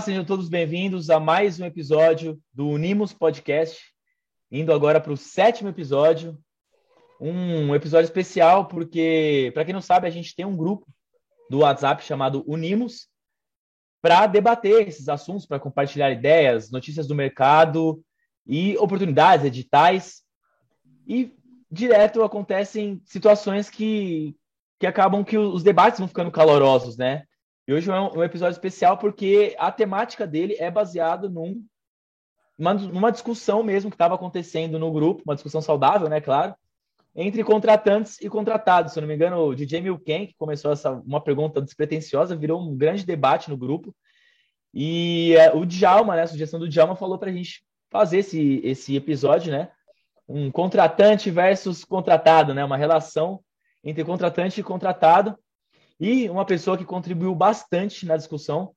Olá, sejam todos bem-vindos a mais um episódio do Unimos Podcast, indo agora para o sétimo episódio, um episódio especial porque, para quem não sabe, a gente tem um grupo do WhatsApp chamado Unimos para debater esses assuntos, para compartilhar ideias, notícias do mercado e oportunidades, editais. E direto acontecem situações que, que acabam que os debates vão ficando calorosos, né? E hoje é um, episódio especial porque a temática dele é baseado num, uma, numa discussão mesmo que estava acontecendo no grupo, uma discussão saudável, né, claro, entre contratantes e contratados. Se eu não me engano, o DJ Milken, que começou essa uma pergunta despretensiosa, virou um grande debate no grupo. E uh, o Djalma, né, a sugestão do Djalma, falou para a gente fazer esse, esse episódio, né? Um contratante versus contratado, né? Uma relação entre contratante e contratado. E uma pessoa que contribuiu bastante na discussão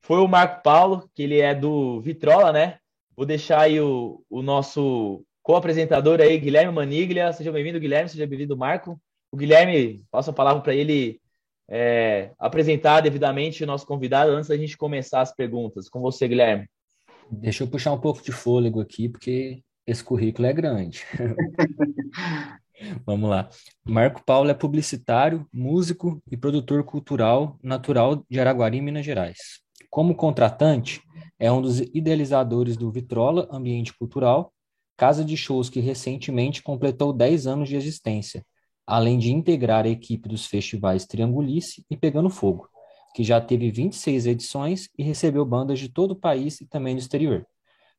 foi o Marco Paulo, que ele é do Vitrola, né? Vou deixar aí o, o nosso co-apresentador aí, Guilherme Maniglia. Seja bem-vindo, Guilherme. Seja bem-vindo, Marco. O Guilherme, passo a palavra para ele é, apresentar devidamente o nosso convidado antes da gente começar as perguntas. Com você, Guilherme. Deixa eu puxar um pouco de fôlego aqui, porque esse currículo é grande. Vamos lá. Marco Paulo é publicitário, músico e produtor cultural natural de Araguari, Minas Gerais. Como contratante, é um dos idealizadores do Vitrola Ambiente Cultural, casa de shows que recentemente completou 10 anos de existência, além de integrar a equipe dos festivais Triangulice e Pegando Fogo, que já teve 26 edições e recebeu bandas de todo o país e também do exterior.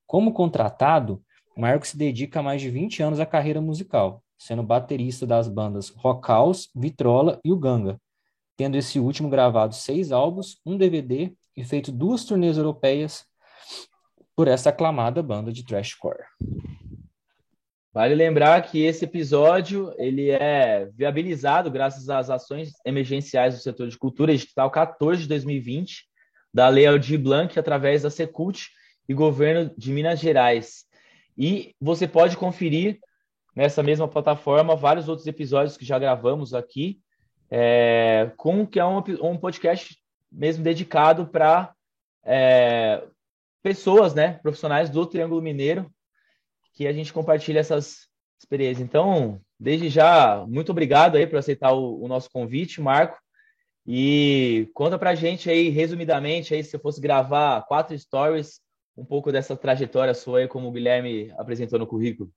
Como contratado, Marco se dedica há mais de 20 anos à carreira musical, sendo baterista das bandas Rock House, Vitrola e o Ganga, tendo esse último gravado seis álbuns, um DVD e feito duas turnês europeias por essa aclamada banda de thrashcore. Vale lembrar que esse episódio ele é viabilizado graças às ações emergenciais do setor de cultura digital 14 de 2020 da Lei Aldir Blanc através da Secult e governo de Minas Gerais. E você pode conferir nessa mesma plataforma vários outros episódios que já gravamos aqui, é, com que é um, um podcast mesmo dedicado para é, pessoas, né, profissionais do Triângulo Mineiro, que a gente compartilha essas experiências. Então, desde já, muito obrigado aí por aceitar o, o nosso convite, Marco. E conta pra gente aí, resumidamente, aí, se eu fosse gravar quatro stories, um pouco dessa trajetória sua aí, como o Guilherme apresentou no currículo.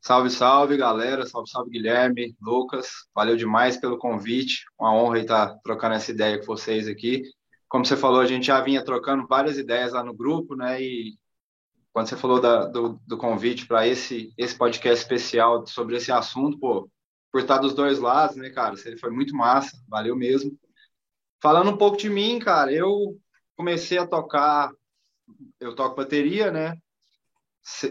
Salve, salve, galera. Salve, salve, Guilherme, Lucas. Valeu demais pelo convite. Uma honra estar trocando essa ideia com vocês aqui. Como você falou, a gente já vinha trocando várias ideias lá no grupo, né? E quando você falou da, do, do, convite para esse, esse podcast especial sobre esse assunto, pô, por estar dos dois lados, né, cara? Ele foi muito massa, valeu mesmo. Falando um pouco de mim, cara, eu comecei a tocar, eu toco bateria, né?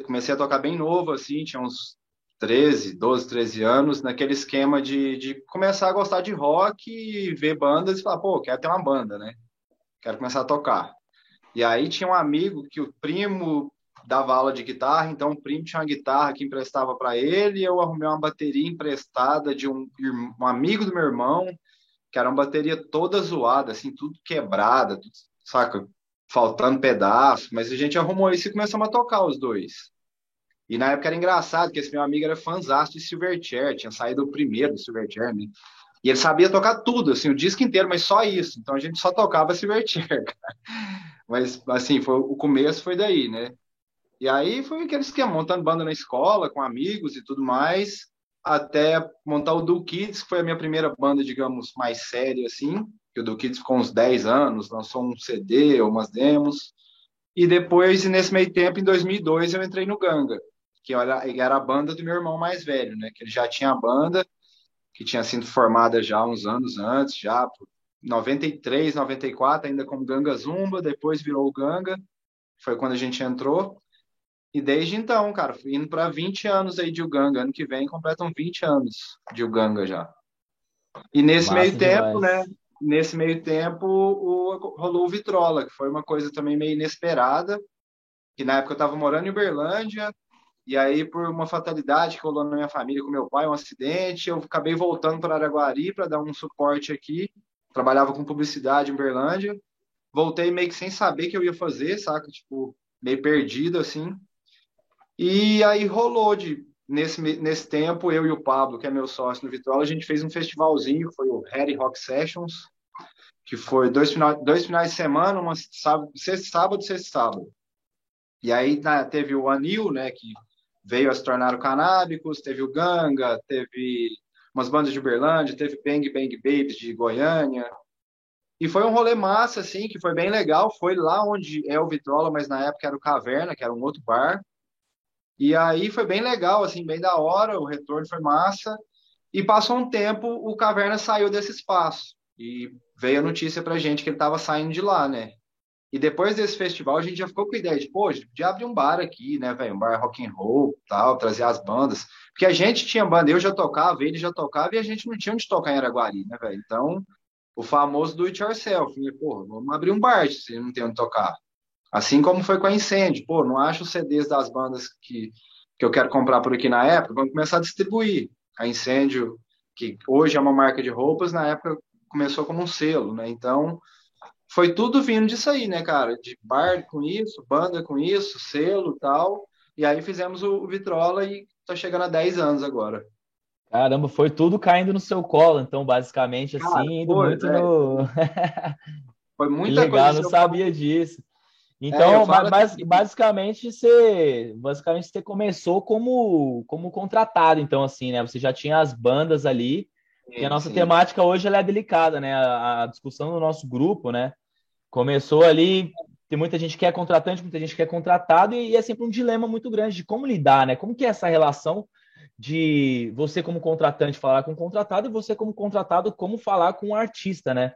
Comecei a tocar bem novo, assim, tinha uns 13, 12, 13 anos, naquele esquema de, de começar a gostar de rock e ver bandas e falar, pô, quero ter uma banda, né? Quero começar a tocar. E aí tinha um amigo que o primo dava aula de guitarra, então o primo tinha uma guitarra que emprestava para ele, e eu arrumei uma bateria emprestada de um, um, amigo do meu irmão, que era uma bateria toda zoada, assim, tudo quebrada, tudo, saca? Faltando pedaço, mas a gente arrumou isso e começamos a tocar os dois. E na época era engraçado, que esse meu amigo era fãzão de Silverchair, tinha saído o primeiro do Silverchair, né? E ele sabia tocar tudo, assim, o disco inteiro, mas só isso. Então a gente só tocava Silverchair, Mas, assim, foi, o começo foi daí, né? E aí foi aquele esquema, montando banda na escola, com amigos e tudo mais, até montar o Do Kids, que foi a minha primeira banda, digamos, mais séria, assim. Que o Do Kids ficou uns 10 anos, lançou um CD, umas demos. E depois, nesse meio tempo, em 2002, eu entrei no Ganga, que era, era a banda do meu irmão mais velho, né? Que ele já tinha a banda, que tinha sido formada já uns anos antes, já 93, 94, ainda como Ganga Zumba, depois virou o Ganga, foi quando a gente entrou. E desde então, cara, indo para 20 anos aí de Uganga, ano que vem completam 20 anos de Uganga já. E nesse Massa meio demais. tempo, né, nesse meio tempo o, rolou o Vitrola, que foi uma coisa também meio inesperada, que na época eu estava morando em Uberlândia, e aí, por uma fatalidade que rolou na minha família com meu pai, um acidente, eu acabei voltando para Araguari para dar um suporte aqui. Trabalhava com publicidade em Uberlândia. voltei meio que sem saber o que eu ia fazer, saca? Tipo, meio perdido, assim. E aí rolou de, nesse, nesse tempo, eu e o Pablo, que é meu sócio no Vitrola, a gente fez um festivalzinho, foi o Harry Rock Sessions, que foi dois, final, dois finais de semana, uma sábado, sexta sábado, sexta sábado. E aí na, teve o Anil, né, que veio a se tornar o Canábicos, teve o Ganga, teve umas bandas de Uberlândia, teve Bang Bang Babies de Goiânia. E foi um rolê massa, assim, que foi bem legal. Foi lá onde é o Vitrola, mas na época era o Caverna, que era um outro bar. E aí foi bem legal, assim, bem da hora, o retorno foi massa. E passou um tempo, o Caverna saiu desse espaço. E veio a notícia pra gente que ele estava saindo de lá, né? E depois desse festival, a gente já ficou com a ideia de, pô, de abrir um bar aqui, né, velho? Um bar rock and roll, tal, trazer as bandas. Porque a gente tinha banda, eu já tocava, ele já tocava, e a gente não tinha onde tocar em Araguari, né, velho? Então, o famoso do it yourself. Né? Pô, vamos abrir um bar se não tem onde tocar. Assim como foi com a Incêndio. Pô, não acho os CDs das bandas que, que eu quero comprar por aqui na época, vamos começar a distribuir. A Incêndio, que hoje é uma marca de roupas, na época começou como um selo, né? Então, foi tudo vindo disso aí, né, cara? De bar com isso, banda com isso, selo tal. E aí fizemos o, o Vitrola e tá chegando a 10 anos agora. Caramba, foi tudo caindo no seu colo, então, basicamente, cara, assim, indo foi, muito no. foi muita Legal, coisa. não sabia disso. Então, é, que... basicamente, você, basicamente, você começou como, como contratado, então, assim, né? Você já tinha as bandas ali, sim, e a nossa sim. temática hoje é delicada, né? A, a, discussão do nosso grupo, né? Começou ali, tem muita gente que é contratante, muita gente que é contratado, e, é sempre um dilema muito grande de como lidar, né? Como que é essa relação de você como contratante falar com o contratado e você como contratado como falar com o artista, né?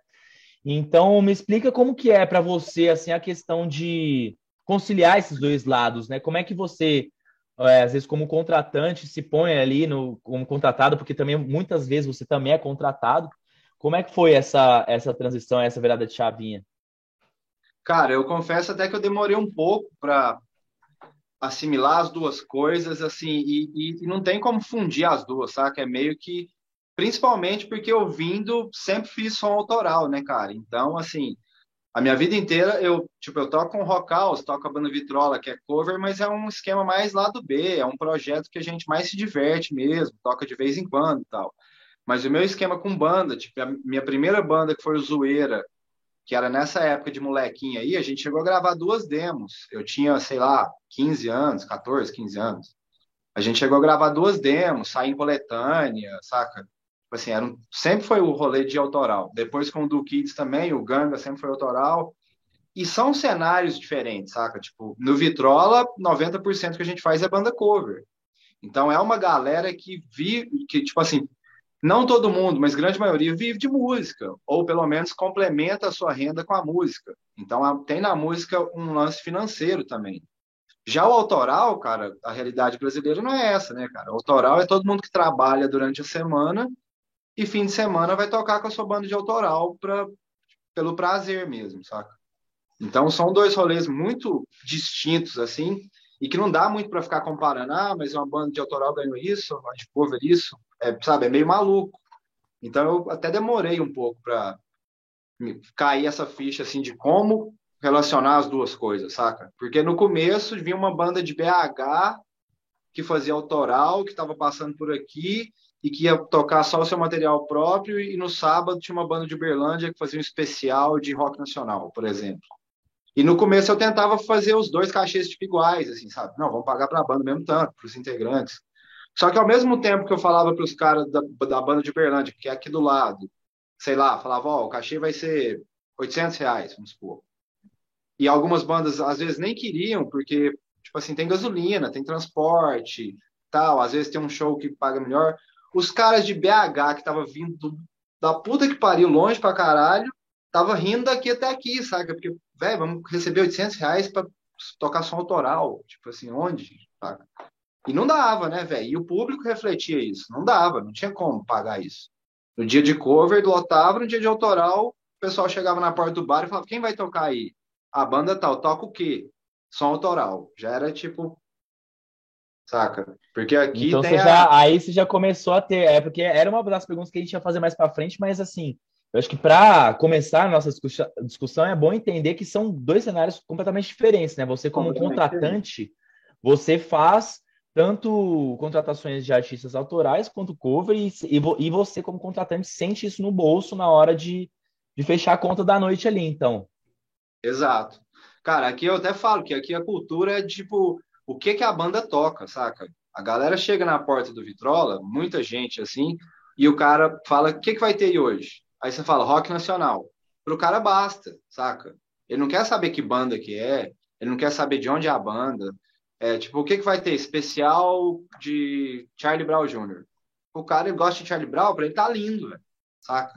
Então, me explica como que é para você assim a questão de conciliar esses dois lados, né? Como é que você é, às vezes como contratante se põe ali no como contratado, porque também muitas vezes você também é contratado. Como é que foi essa essa transição, essa virada de chavinha? Cara, eu confesso até que eu demorei um pouco para assimilar as duas coisas, assim, e, e, não tem como fundir as duas, saca? É meio que, principalmente porque eu vindo sempre fiz som autoral, né, cara? Então, assim, a minha vida inteira eu, tipo, eu toco com Rock House, toco a banda Vitrola, que é cover, mas é um esquema mais lado B, é um projeto que a gente mais se diverte mesmo, toca de vez em quando e tal. Mas o meu esquema com banda, tipo, a minha primeira banda que foi o Zoeira, que era nessa época de molequinho aí, a gente chegou a gravar duas demos. Eu tinha, sei lá, 15 anos, 14, 15 anos. A gente chegou a gravar duas demos, sair em coletânea, saca? Tipo assim, era um, sempre foi o rolê de autoral. Depois com o do Kids também, o Ganga sempre foi autoral. E são cenários diferentes, saca? Tipo, no Vitrola, 90% que a gente faz é banda cover. Então é uma galera que vive, que tipo assim, não todo mundo, mas grande maioria vive de música, ou pelo menos complementa a sua renda com a música. Então tem na música um lance financeiro também. Já o autoral, cara, a realidade brasileira não é essa, né, cara? O autoral é todo mundo que trabalha durante a semana e fim de semana vai tocar com a sua banda de autoral pra, pelo prazer mesmo, saca? Então são dois rolês muito distintos, assim, e que não dá muito para ficar comparando, ah, mas uma banda de autoral ganhou isso, uma de cover isso, é, sabe, é meio maluco. Então eu até demorei um pouco para cair essa ficha assim de como relacionar as duas coisas, saca? Porque no começo vinha uma banda de BH que fazia autoral, que estava passando por aqui e que ia tocar só o seu material próprio e no sábado tinha uma banda de Uberlândia que fazia um especial de rock nacional, por exemplo. E no começo eu tentava fazer os dois cachês tipo iguais, assim, sabe? Não, vamos pagar para a banda mesmo tanto, para os integrantes. Só que ao mesmo tempo que eu falava para os caras da, da banda de Berlândia, que é aqui do lado, sei lá, falava, ó, oh, o cachê vai ser 800 reais, vamos supor. E algumas bandas às vezes nem queriam, porque, tipo assim, tem gasolina, tem transporte, tal, às vezes tem um show que paga melhor. Os caras de BH que estavam vindo da puta que pariu, longe pra caralho, tava rindo daqui até aqui, saca? Porque, velho, vamos receber 800 reais pra tocar som autoral. Tipo assim, onde? Saca? E não dava, né, velho? E o público refletia isso. Não dava, não tinha como pagar isso. No dia de cover, lotava, no dia de autoral, o pessoal chegava na porta do bar e falava: quem vai tocar aí? A banda tal, toca o quê? Som autoral. Já era tipo. Saca? Porque aqui então, tem. Você a... já, aí você já começou a ter. É porque era uma das perguntas que a gente ia fazer mais pra frente, mas assim, Eu acho que para começar a nossa discussão é bom entender que são dois cenários completamente diferentes, né? Você como contratante, você faz tanto contratações de artistas autorais quanto cover e, e, você como contratante sente isso no bolso na hora de, de fechar a conta da noite ali, então. Exato. Cara, aqui eu até falo que aqui a cultura é tipo o que que a banda toca, saca? A galera chega na porta do Vitrola, muita gente assim, e o cara fala: o que, que vai ter hoje? Aí você fala: rock nacional. Pro cara basta, saca? Ele não quer saber que banda que é, ele não quer saber de onde é a banda. É, tipo, o que, que vai ter? Especial de Charlie Brown Jr. O cara ele gosta de Charlie Brown, pra ele tá lindo, saca?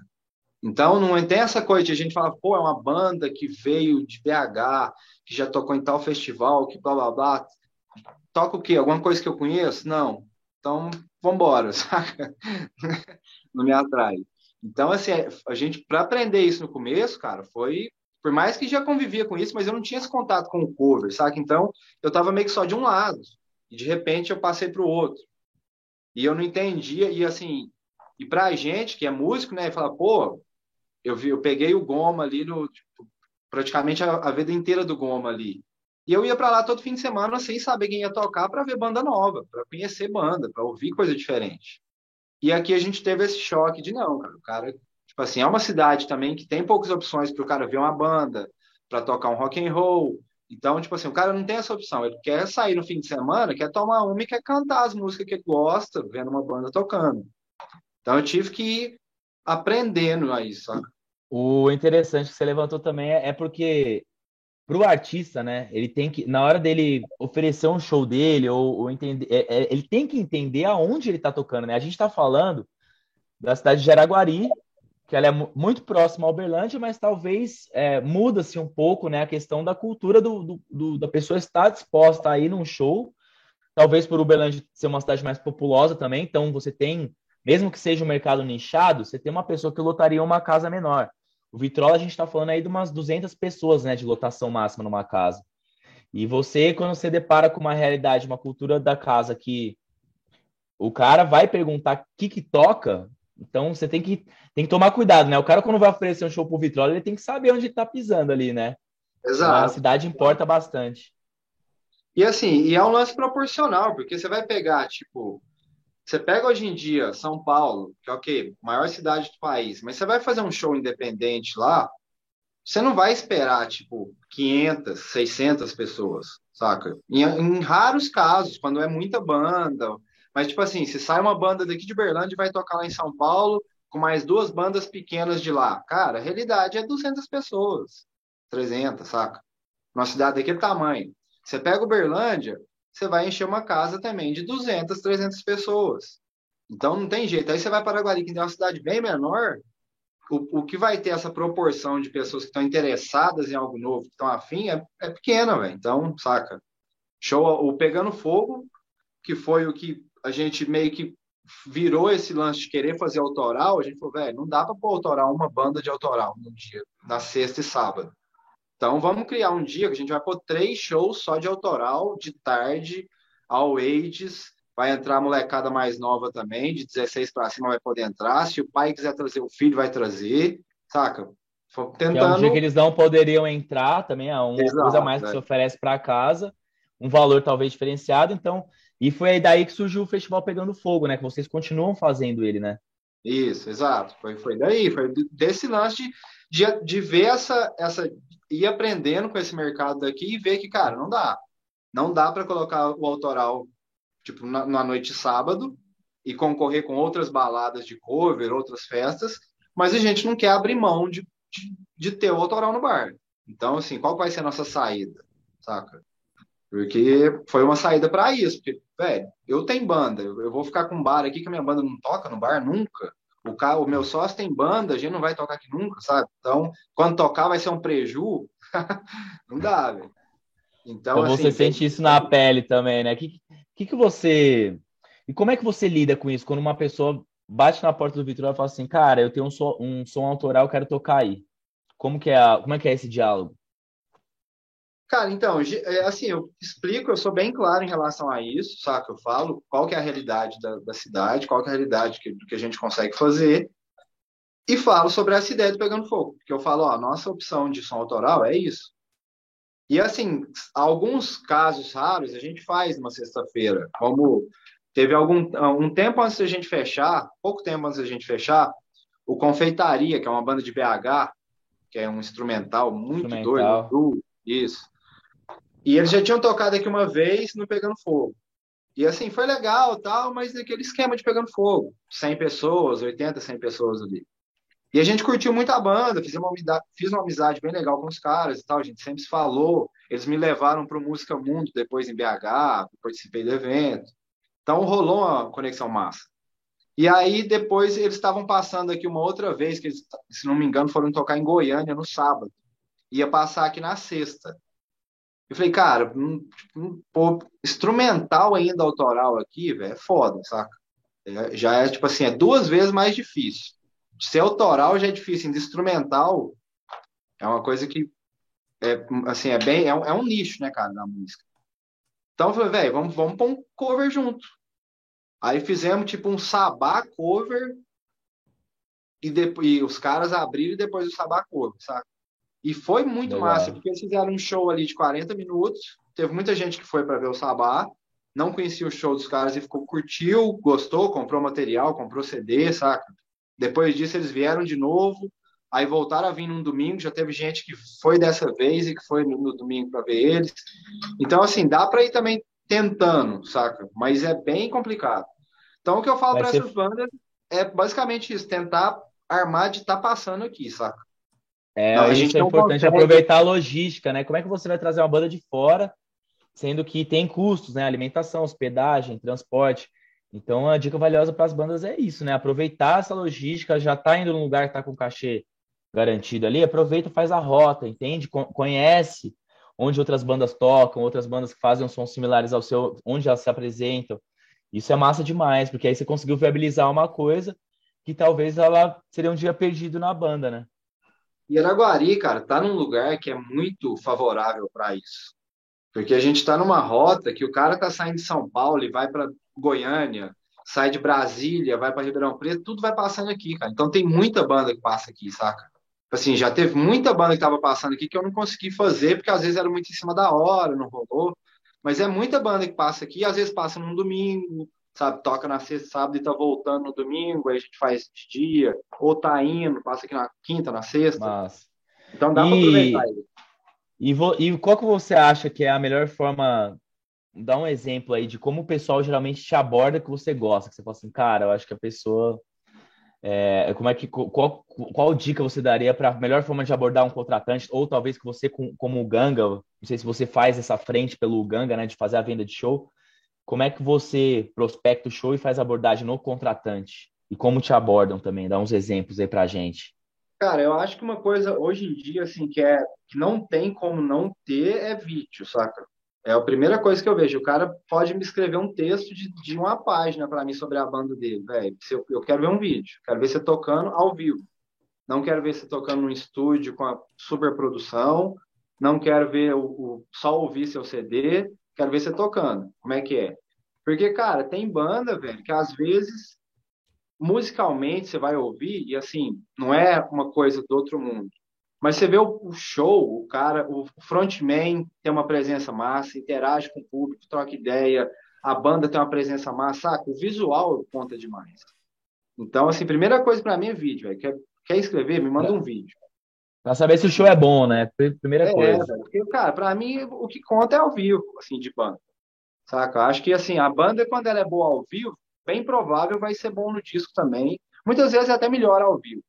Então não tem essa coisa de a gente falar, pô, é uma banda que veio de BH, que já tocou em tal festival, que blá blá blá. Toca o quê? Alguma coisa que eu conheço? Não. Então, vambora, saca? Não me atrai. Então, assim, a gente, para aprender isso no começo, cara, foi. Por mais que já convivia com isso, mas eu não tinha esse contato com o cover, saca? Então, eu tava meio que só de um lado. E de repente eu passei para o outro. E eu não entendia, e assim, e pra gente que é músico, né, fala, pô, eu vi, eu peguei o Goma ali no tipo, praticamente a, a vida inteira do Goma ali. E eu ia para lá todo fim de semana sem saber quem ia tocar para ver banda nova, para conhecer banda, para ouvir coisa diferente. E aqui a gente teve esse choque de não, cara, o cara, tipo assim, é uma cidade também que tem poucas opções para o cara ver uma banda, para tocar um rock and roll. Então, tipo assim, o cara não tem essa opção, ele quer sair no fim de semana, quer tomar uma e quer cantar as músicas que ele gosta, vendo uma banda tocando. Então eu tive que ir aprendendo a isso. O interessante que você levantou também é, é porque para o artista, né? Ele tem que, na hora dele oferecer um show dele, ou, ou entender, é, é, ele tem que entender aonde ele está tocando, né? A gente está falando da cidade de Jaraguari, que ela é muito próxima ao Uberlândia, mas talvez é, muda-se um pouco, né? A questão da cultura do, do, do, da pessoa estar disposta a ir num show, talvez por Uberlândia ser uma cidade mais populosa também, então você tem, mesmo que seja um mercado nichado, você tem uma pessoa que lotaria uma casa menor. O Vitrola, a gente está falando aí de umas 200 pessoas, né, de lotação máxima numa casa. E você, quando você depara com uma realidade, uma cultura da casa que o cara vai perguntar o que que toca, então você tem que, tem que tomar cuidado, né? O cara, quando vai oferecer um show pro Vitrola, ele tem que saber onde está pisando ali, né? Exato. A cidade importa bastante. E assim, e é um lance proporcional, porque você vai pegar, tipo, você pega hoje em dia São Paulo, que é o quê? Maior cidade do país, mas você vai fazer um show independente lá, você não vai esperar, tipo, 500, 600 pessoas, saca? Em, em raros casos, quando é muita banda. Mas, tipo assim, se sai uma banda daqui de Berlândia e vai tocar lá em São Paulo, com mais duas bandas pequenas de lá. Cara, a realidade é 200 pessoas, 300, saca? Uma cidade daquele tamanho. Você pega o Berlândia, você vai encher uma casa também de 200, 300 pessoas. Então não tem jeito. Aí você vai para Guari, que é uma cidade bem menor, o, o que vai ter essa proporção de pessoas que estão interessadas em algo novo, que estão afim, é, é pequena, velho. Então, saca? Show, o Pegando Fogo, que foi o que a gente meio que virou esse lance de querer fazer autoral, a gente falou, velho, não dá para pôr autoral uma banda de autoral no dia, na sexta e sábado. Então vamos criar um dia que a gente vai pôr três shows só de autoral, de tarde, all ages. Vai entrar a molecada mais nova também, de 16 para cima vai poder entrar. Se o pai quiser trazer o filho, vai trazer, saca? Tentando... é um dia que eles não poderiam entrar também, é uma Exato, coisa mais que é. se oferece para casa, um valor talvez diferenciado. Então, e foi aí daí que surgiu o festival Pegando Fogo, né? Que vocês continuam fazendo ele, né? Isso, exato. Foi, foi daí, foi desse lance de, de, de ver essa, essa ir aprendendo com esse mercado daqui e ver que, cara, não dá. Não dá para colocar o autoral tipo na, na noite de sábado e concorrer com outras baladas de cover, outras festas, mas a gente não quer abrir mão de, de, de ter o autoral no bar. Então, assim, qual vai ser a nossa saída? Saca? Porque foi uma saída para isso. Porque, velho, eu tenho banda, eu vou ficar com um bar aqui que a minha banda não toca no bar nunca. O, cara, o meu sócio tem banda, a gente não vai tocar aqui nunca, sabe? Então, quando tocar vai ser um preju. não dá, velho. Então, então assim, você sente isso na pele também, né? O que, que, que você. E como é que você lida com isso? Quando uma pessoa bate na porta do Vitor e fala assim, cara, eu tenho um som, um som autoral, eu quero tocar aí. Como que é, a, como é que é esse diálogo? Cara, então, é, assim, eu explico, eu sou bem claro em relação a isso, saca? Eu falo qual que é a realidade da, da cidade, qual que é a realidade que, do que a gente consegue fazer. e falo sobre essa ideia do Pegando Fogo, porque eu falo, ó, a nossa opção de som autoral é isso. E assim, alguns casos raros a gente faz numa sexta-feira, como teve algum um tempo antes da gente fechar, pouco tempo antes da gente fechar, o Confeitaria, que é uma banda de BH, que é um instrumental muito instrumental. doido, isso. E eles já tinham tocado aqui uma vez no Pegando Fogo. E assim, foi legal, tal, mas naquele esquema de Pegando Fogo, 100 pessoas, 80, 100 pessoas ali. E a gente curtiu muito a banda, fiz uma, fiz uma amizade bem legal com os caras e tal, a gente sempre se falou. Eles me levaram para o Música Mundo depois em BH, participei do evento. Então rolou uma conexão massa. E aí depois eles estavam passando aqui uma outra vez, que eles, se não me engano foram tocar em Goiânia no sábado. Ia passar aqui na sexta. Eu falei, cara, um, um, um instrumental ainda autoral aqui, velho, é foda, saca? É, já é tipo assim, é duas vezes mais difícil ser autoral já é difícil, de instrumental é uma coisa que é, assim, é bem, é um, é um nicho, né, cara, na música. Então eu falei, velho, vamos, vamos pôr um cover junto. Aí fizemos tipo um sabá cover e, depois, e os caras abriram depois o sabá cover, sabe? E foi muito Legal. massa, porque eles fizeram um show ali de 40 minutos. Teve muita gente que foi para ver o sabá, não conhecia o show dos caras e ficou curtiu, gostou, comprou material, comprou CD, saca? Depois disso, eles vieram de novo, aí voltaram a vir num domingo. Já teve gente que foi dessa vez e que foi no, no domingo para ver eles. Então, assim, dá para ir também tentando, saca? Mas é bem complicado. Então, o que eu falo para ser... essas bandas é basicamente isso: tentar armar de estar tá passando aqui, saca? É, não, a gente é importante consegue... aproveitar a logística, né? Como é que você vai trazer uma banda de fora, sendo que tem custos, né? Alimentação, hospedagem, transporte. Então, a dica valiosa para as bandas é isso, né? Aproveitar essa logística, já está indo num lugar que está com cachê garantido ali, aproveita, faz a rota, entende? Conhece onde outras bandas tocam, outras bandas que fazem sons similares ao seu, onde elas se apresentam. Isso é massa demais, porque aí você conseguiu viabilizar uma coisa que talvez ela seria um dia perdido na banda, né? E Araguari, cara, tá num lugar que é muito favorável para isso. Porque a gente está numa rota que o cara tá saindo de São Paulo e vai para Goiânia, sai de Brasília, vai para Ribeirão Preto, tudo vai passando aqui, cara. Então tem muita banda que passa aqui, saca? Assim, já teve muita banda que estava passando aqui que eu não consegui fazer, porque às vezes era muito em cima da hora, não rolou. Mas é muita banda que passa aqui, às vezes passa num domingo, sabe? Toca na sexta, sábado e tá voltando no domingo, aí a gente faz de dia, ou tá indo, passa aqui na quinta, na sexta. Mas... Então dá e... para aproveitar isso. E, vo... e qual que você acha que é a melhor forma dá um exemplo aí de como o pessoal geralmente te aborda que você gosta, que você fala assim, cara, eu acho que a pessoa é, como é que qual, qual dica você daria para a melhor forma de abordar um contratante ou talvez que você como o Ganga, não sei se você faz essa frente pelo Ganga, né, de fazer a venda de show, como é que você prospecta o show e faz abordagem no contratante e como te abordam também? Dá uns exemplos aí para gente. Cara, eu acho que uma coisa hoje em dia assim que é que não tem como não ter é vídeo, saca? É a primeira coisa que eu vejo. O cara pode me escrever um texto de, de uma página para mim sobre a banda dele, velho. Eu, eu quero ver um vídeo, quero ver você tocando ao vivo. Não quero ver você tocando num estúdio com a super produção. Não quero ver o, o, só ouvir seu CD. Quero ver você tocando. Como é que é? Porque, cara, tem banda, velho, que às vezes musicalmente você vai ouvir e assim, não é uma coisa do outro mundo. Mas você vê o, show, o cara, o frontman tem uma presença massa, interage com o público, troca ideia, a banda tem uma presença massa, saca? O visual conta demais. Então, assim, primeira coisa para mim é vídeo. Véio. Quer, quer escrever? Me manda um vídeo. Pra saber se o show é bom, né? Primeira é, coisa. Porque, cara, pra mim o que conta é ao vivo, assim, de banda. Saca? Acho que, assim, a banda, quando ela é boa ao vivo, bem provável vai ser bom no disco também. Muitas vezes é até melhor ao vivo.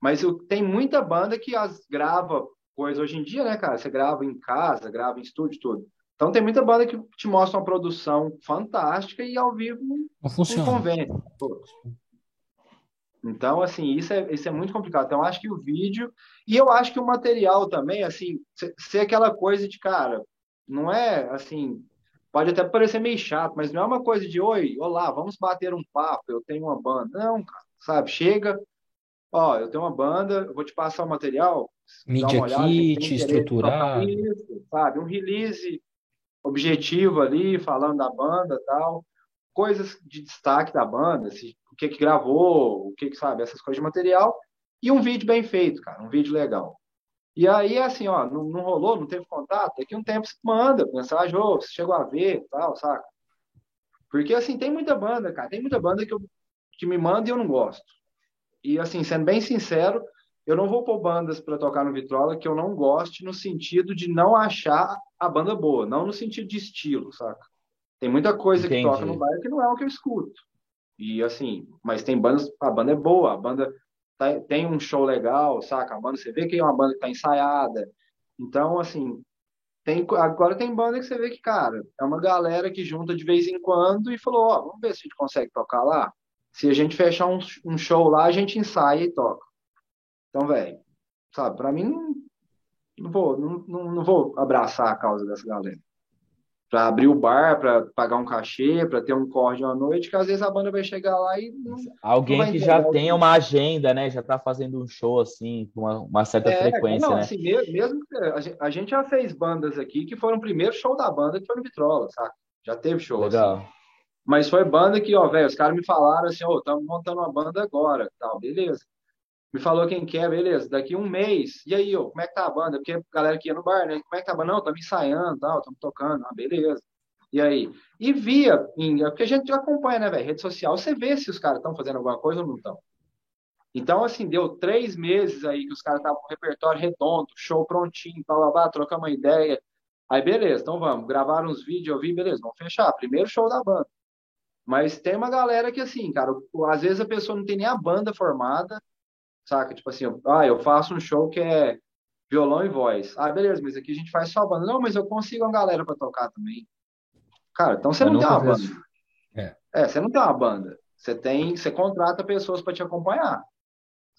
Mas eu, tem muita banda que as grava coisa hoje em dia, né, cara? Você grava em casa, grava em estúdio, tudo. Então tem muita banda que te mostra uma produção fantástica e ao vivo não, funciona. não convence. Então, assim, isso é, isso é muito complicado. Então, eu acho que o vídeo. E eu acho que o material também, assim, ser aquela coisa de, cara, não é assim. Pode até parecer meio chato, mas não é uma coisa de, oi, olá, vamos bater um papo, eu tenho uma banda. Não, cara, sabe? Chega, ó, eu tenho uma banda, eu vou te passar o material. Media olhada, kit, estruturar. Isso, sabe? Um release objetivo ali, falando da banda tal. Coisas de destaque da banda, se, que que gravou, o que que, sabe, essas coisas de material. e um vídeo bem feito, cara, um vídeo legal. E aí, assim, ó, não, não rolou, não teve contato, daqui um tempo você manda mensagem, ô, você chegou a ver, tal, saca? Porque, assim, tem muita banda, cara, tem muita banda que, eu, que me manda e eu não gosto. E, assim, sendo bem sincero, eu não vou pôr bandas para tocar no Vitrola que eu não goste no sentido de não achar a banda boa, não no sentido de estilo, saca? Tem muita coisa Entendi. que toca no bairro que não é o que eu escuto. E assim, mas tem bandas, a banda é boa, a banda tá, tem um show legal, saca? A banda, você vê que é uma banda que tá ensaiada. Então, assim, tem, agora tem banda que você vê que, cara, é uma galera que junta de vez em quando e falou, ó, vamos ver se a gente consegue tocar lá. Se a gente fechar um, um show lá, a gente ensaia e toca. Então, velho, sabe, pra mim, não, não, vou, não, não, não vou abraçar a causa dessa galera para abrir o bar, para pagar um cachê, para ter um corte à noite, que às vezes a banda vai chegar lá e não, alguém não que já tem uma agenda, né, já está fazendo um show assim com uma, uma certa é, frequência, não, né? Assim, mesmo a gente já fez bandas aqui que foram o primeiro show da banda que foi no Vitrola, sabe? Já teve show. Assim. Legal. Assim. Mas foi banda que, ó, velho, os caras me falaram assim, ó, oh, estamos montando uma banda agora, tal, beleza me falou quem quer, beleza, daqui um mês, e aí, ó, como é que tá a banda? Porque a galera que ia no bar, né? Como é que tá a banda? Não, estamos ensaiando, tal, estamos tocando, ah, beleza. E aí? E via, em, porque a gente acompanha, né, velho? Rede social, você vê se os caras estão fazendo alguma coisa ou não estão. Então, assim, deu três meses aí que os caras estavam com repertório redondo, show prontinho, blá, blá, blá, trocamos uma ideia. Aí, beleza, então vamos, gravaram uns vídeos, eu vi, beleza, vamos fechar, primeiro show da banda. Mas tem uma galera que, assim, cara, às vezes a pessoa não tem nem a banda formada, saca? Tipo assim, ah, eu faço um show que é violão e voz. Ah, beleza, mas aqui a gente faz só banda. Não, mas eu consigo uma galera para tocar também. Cara, então você eu não tem uma banda. É. é, você não tem uma banda. Você tem, você contrata pessoas para te acompanhar.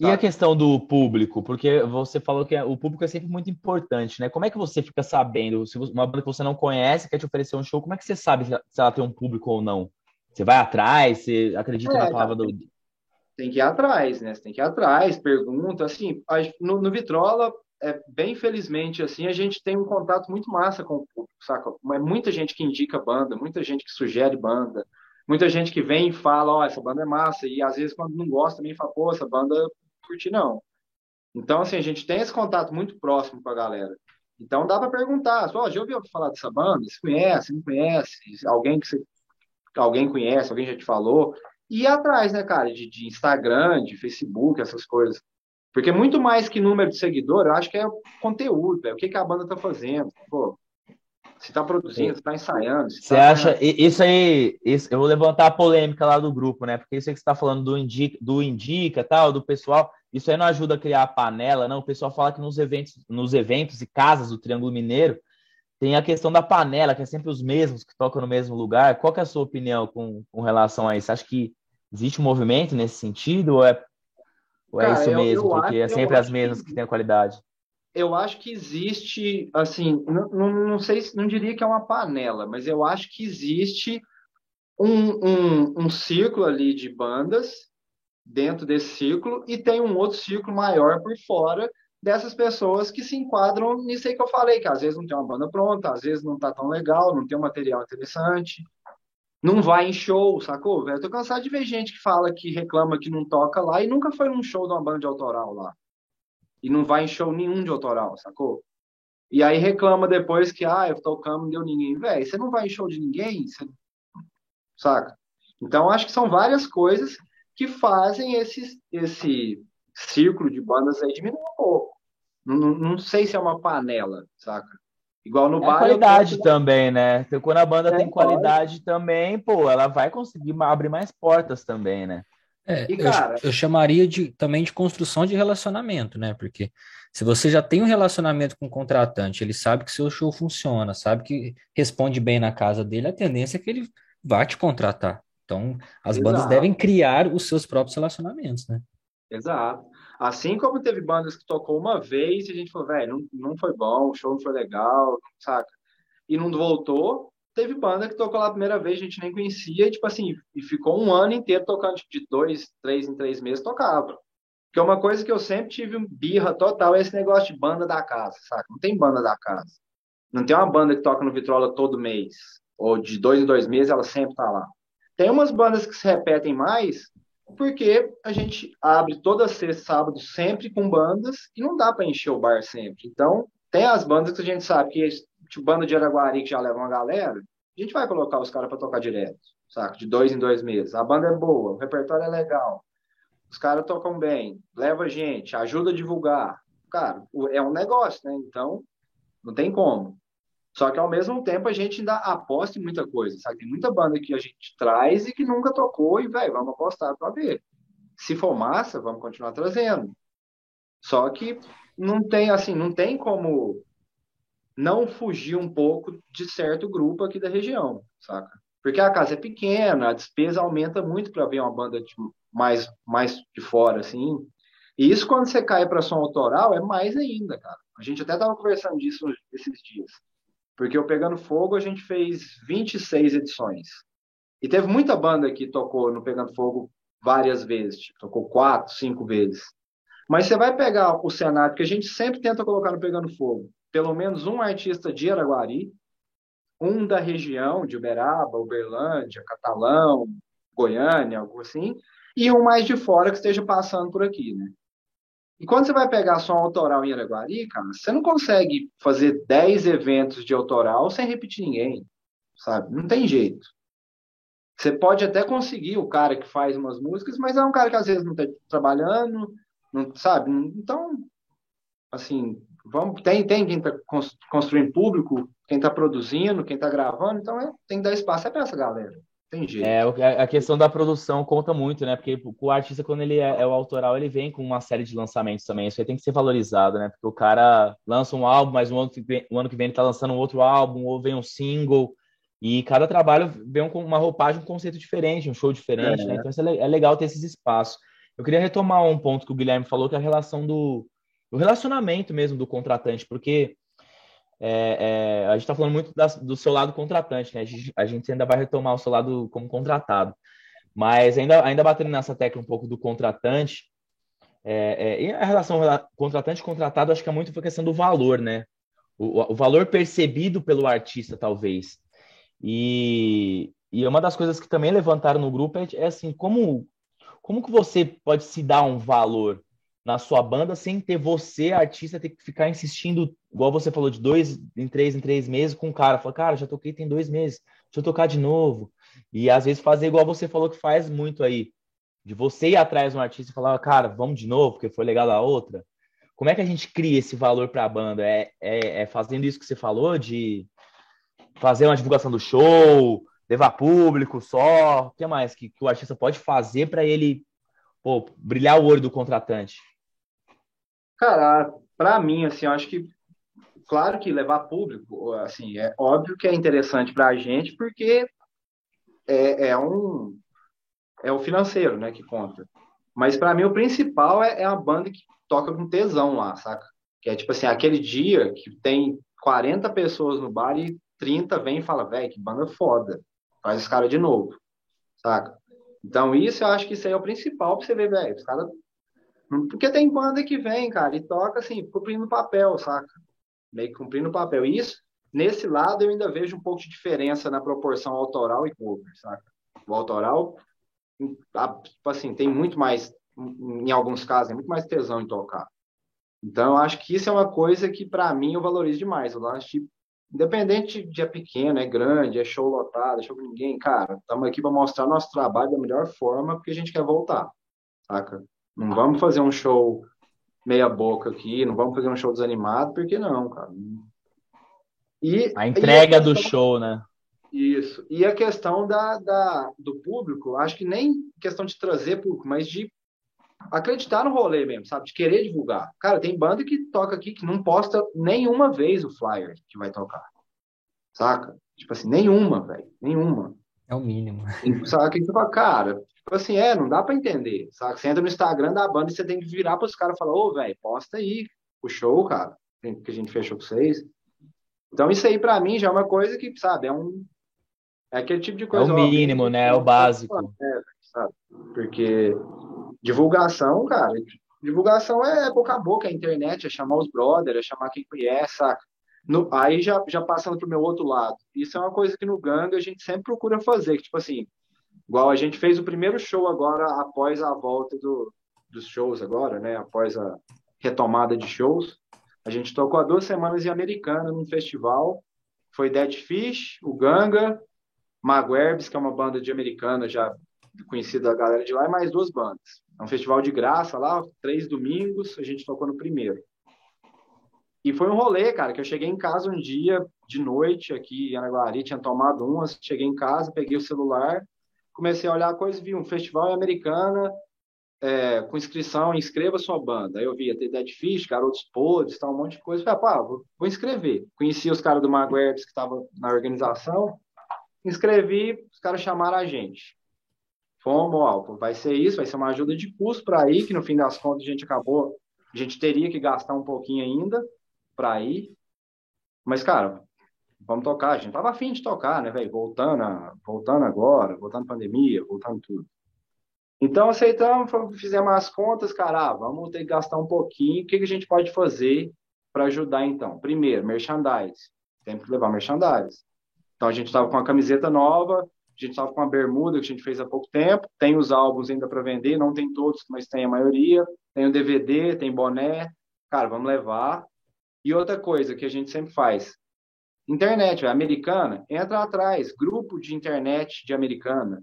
E a questão do público, porque você falou que o público é sempre muito importante, né? Como é que você fica sabendo, se uma banda que você não conhece quer te oferecer um show, como é que você sabe se ela tem um público ou não? Você vai atrás, você acredita é, na palavra do, tem que ir atrás, né? Você tem que ir atrás, pergunta, assim, no, no Vitrola, é, bem felizmente, assim, a gente tem um contato muito massa com o público, saca? Muita gente que indica banda, muita gente que sugere banda, muita gente que vem e fala, ó, oh, essa banda é massa, e às vezes quando não gosta também fala, pô, essa banda curti não. Então, assim, a gente tem esse contato muito próximo com a galera. Então dá para perguntar, ó, oh, já ouviu falar dessa banda? Você conhece, não conhece? Alguém que você alguém conhece, alguém já te falou? E ir atrás, né, cara, de, de Instagram, de Facebook, essas coisas. Porque muito mais que número de seguidor, eu acho que é conteúdo, é o que, que a banda tá fazendo. Pô, se tá produzindo, se tá ensaiando. Você tá acha, isso aí, isso, eu vou levantar a polêmica lá do grupo, né? Porque isso aí que você tá falando do indica, do indica tal, do pessoal, isso aí não ajuda a criar a panela, não. O pessoal fala que nos eventos, nos eventos e casas do Triângulo Mineiro, tem a questão da panela, que é sempre os mesmos que tocam no mesmo lugar. Qual que é a sua opinião com, com relação a isso? Acha que Existe um movimento nesse sentido ou é, ou é Cara, isso mesmo? Eu, eu porque acho, é sempre as mesmas que, que têm a qualidade. Eu acho que existe, assim, não, não, não sei, não diria que é uma panela, mas eu acho que existe um, um, um círculo ali de bandas dentro desse círculo e tem um outro círculo maior por fora dessas pessoas que se enquadram nisso aí que eu falei, que às vezes não tem uma banda pronta, às vezes não tá tão legal, não tem um material interessante, não vai em show, sacou, velho? Tô cansado de ver gente que fala que reclama que não toca lá e nunca foi num show de uma banda de autoral lá. E não vai em show nenhum de autoral, sacou? E aí reclama depois que, ah, eu tocando, não deu ninguém. Velho, você não vai em show de ninguém, você... saca? Então, acho que são várias coisas que fazem esse, esse círculo de bandas aí diminuir um pouco. Não, não sei se é uma panela, saca? Igual no é bar. qualidade também, né? Quando a banda é, tem qualidade pode. também, pô, ela vai conseguir abrir mais portas também, né? É, e, cara, eu, eu, chamaria de, também de construção de relacionamento, né? Porque se você já tem um relacionamento com o contratante, ele sabe que seu show funciona, sabe que responde bem na casa dele, a tendência é que ele vá te contratar. Então, as Exato. bandas devem criar os seus próprios relacionamentos, né? Exato. Assim como teve bandas que tocou uma vez e a gente falou, velho, não, não foi bom, o show não foi legal, saca? E não voltou. Teve banda que tocou lá a primeira vez, a gente nem conhecia, e tipo assim, e ficou um ano inteiro tocando, tipo, de dois, três em três meses, tocava. Que é uma coisa que eu sempre tive birra total, é esse negócio de banda da casa, saca? Não tem banda da casa. Não tem uma banda que toca no Vitrola todo mês, ou de dois em dois meses ela sempre tá lá. Tem umas bandas que se repetem mais, porque a gente abre toda sexta, sábado, sempre com bandas, e não dá para encher o bar sempre. Então, tem as bandas que a gente sabe que, tipo, banda de Araguari que já leva uma galera, a gente vai colocar os caras para tocar direto, saca? De dois em dois meses. A banda é boa, o repertório é legal, os caras tocam bem, leva gente, ajuda a divulgar. Cara, é um negócio, né? Então, não tem como. Só que ao mesmo tempo a gente ainda aposta em muita coisa, sabe? Tem muita banda que a gente traz e que nunca tocou e, velho, vamos apostar para ver. Se for massa, vamos continuar trazendo. Só que não tem assim, não tem como não fugir um pouco de certo grupo aqui da região, saca? Porque a casa é pequena, a despesa aumenta muito para ver uma banda de mais mais de fora assim. E isso quando você cai para som autoral é mais ainda, cara. A gente até tava conversando disso esses dias. Porque o Pegando Fogo a gente fez 26 edições. E teve muita banda que tocou no Pegando Fogo várias vezes, tipo, tocou quatro, cinco vezes. Mas você vai pegar o cenário que a gente sempre tenta colocar no Pegando Fogo, pelo menos um artista de Araguari, um da região, de Uberaba, Uberlândia, Catalão, Goiânia, algo assim, e um mais de fora que esteja passando por aqui, né? E quando você vai pegar som autoral em Araguari, cara, você não consegue fazer 10 eventos de autoral sem repetir ninguém, sabe? Não tem jeito. Você pode até conseguir o cara que faz umas músicas, mas é um cara que às vezes não está trabalhando, não sabe? Então, assim, vamos, tem, tem quem está construindo público, quem está produzindo, quem está gravando, então é, tem que dar espaço é para essa galera. Tem jeito. É, a questão da produção conta muito, né? Porque o artista, quando ele é, é, o autoral, ele vem com uma série de lançamentos também. Isso aí tem que ser valorizado, né? Porque o cara lança um álbum, mas um ano que vem, um ano que vem ele tá lançando um outro álbum, ou vem um single. E cada trabalho vem com uma roupagem, um conceito diferente, um show diferente, é. né? Então isso é, é legal ter esses espaços. Eu queria retomar um ponto que o Guilherme falou, que é a relação do, do relacionamento mesmo do contratante, porque é, é, a gente está falando muito da, do seu lado contratante, né? A gente, a gente, ainda vai retomar o seu lado como contratado. Mas ainda, ainda batendo nessa tecla um pouco do contratante, é, é e a relação contratante-contratado, acho que é muito a questão do valor, né? O, o, valor percebido pelo artista, talvez. E, e uma das coisas que também levantaram no grupo é, é assim, como, como que você pode se dar um valor? Na sua banda sem ter você, artista, ter que ficar insistindo, igual você falou, de dois em três em três meses com o cara. Fala, cara, já toquei tem dois meses, deixa eu tocar de novo. E às vezes fazer igual você falou que faz muito aí, de você ir atrás de um artista e falar, cara, vamos de novo, porque foi legal a outra. Como é que a gente cria esse valor para a banda? É, é, é fazendo isso que você falou, de fazer uma divulgação do show, levar público só? O que mais que, que o artista pode fazer para ele pô, brilhar o olho do contratante? Cara, para mim, assim, eu acho que, claro que levar público, assim, é óbvio que é interessante para a gente, porque é, é, um é o financeiro, né, que conta. Mas para mim o principal é, é a banda que toca com tesão lá, saca? Que é tipo assim, aquele dia que tem 40 pessoas no bar e 30 vem e fala, velho, que banda foda. Faz os caras de novo, saca? Então isso eu acho que isso aí é o principal pra você ver, velho. Os caras porque tem banda que vem, cara, e toca assim, cumprindo papel, saca? Meio que cumprindo papel. E isso, nesse lado, eu ainda vejo um pouco de diferença na proporção autoral e cover, saca? O autoral, tipo assim, tem muito mais, em alguns casos, é muito mais tesão em tocar. Então, eu acho que isso é uma coisa que, para mim, eu valorizo demais. Eu acho que, independente de é pequeno, é grande, é show lotado, é show com ninguém, cara, estamos aqui para mostrar nosso trabalho da melhor forma, porque a gente quer voltar, saca? Não vamos fazer um show meia boca aqui, não vamos fazer um show desanimado, porque não, cara. E, a entrega e a questão, do show, né? Isso. E a questão da, da, do público, acho que nem questão de trazer público, mas de acreditar no rolê mesmo, sabe? De querer divulgar. Cara, tem banda que toca aqui que não posta nenhuma vez o flyer que vai tocar. Saca? Tipo assim, nenhuma, velho. Nenhuma. É o mínimo. Saca? Que você fala, cara, Tipo assim, é, não dá para entender, sabe? Você entra no Instagram da banda e você tem que virar para os caras e falar, ô, velho, posta aí o show, cara, que a gente fechou com vocês. Então, isso aí para mim já é uma coisa que, sabe, é um. É aquele tipo de coisa. É o mínimo, né? É o básico. É, sabe? Porque divulgação, cara, divulgação é boca a boca, é internet, é chamar os brothers, é chamar quem conhece, saca? No, aí já, já passando pro meu outro lado. Isso é uma coisa que no Ganga a gente sempre procura fazer, que, tipo assim, Igual a gente fez o primeiro show agora, após a volta do, dos shows agora, né? Após a retomada de shows. A gente tocou há duas semanas em Americana, num festival. Foi Dead Fish, o Ganga, Maguerbs, que é uma banda de americana já conhecida da galera de lá, e mais duas bandas. É um festival de graça lá, três domingos, a gente tocou no primeiro. E foi um rolê, cara, que eu cheguei em casa um dia de noite aqui em Araguari, tinha tomado umas, cheguei em casa, peguei o celular, comecei a olhar a coisa, vi um festival Americana, é, com inscrição, inscreva sua banda. Aí eu via ter Dead Fish, Garotos Podres, tal, um monte de coisa. Falei, pá, vou, vou inscrever. Conheci os caras do Maguerbs que estavam na organização, inscrevi, os caras chamaram a gente. Fomos, ó, vai ser isso, vai ser uma ajuda de custo para ir, que no fim das contas a gente acabou, a gente teria que gastar um pouquinho ainda para ir. Mas, cara, vamos tocar. A gente tava afim de tocar, né, velho? Voltando, voltando agora, voltando pandemia, voltando tudo. Então, aceitamos, fizemos as contas, cara, ah, vamos ter que gastar um pouquinho. O que, que a gente pode fazer para ajudar, então? Primeiro, merchandise. Tem que levar merchandise. Então, a gente estava com uma camiseta nova, a gente estava com uma bermuda que a gente fez há pouco tempo, tem os álbuns ainda para vender, não tem todos, mas tem a maioria. Tem o DVD, tem boné. Cara, vamos levar. E outra coisa que a gente sempre faz, internet, americana, entra atrás, grupo de internet de americana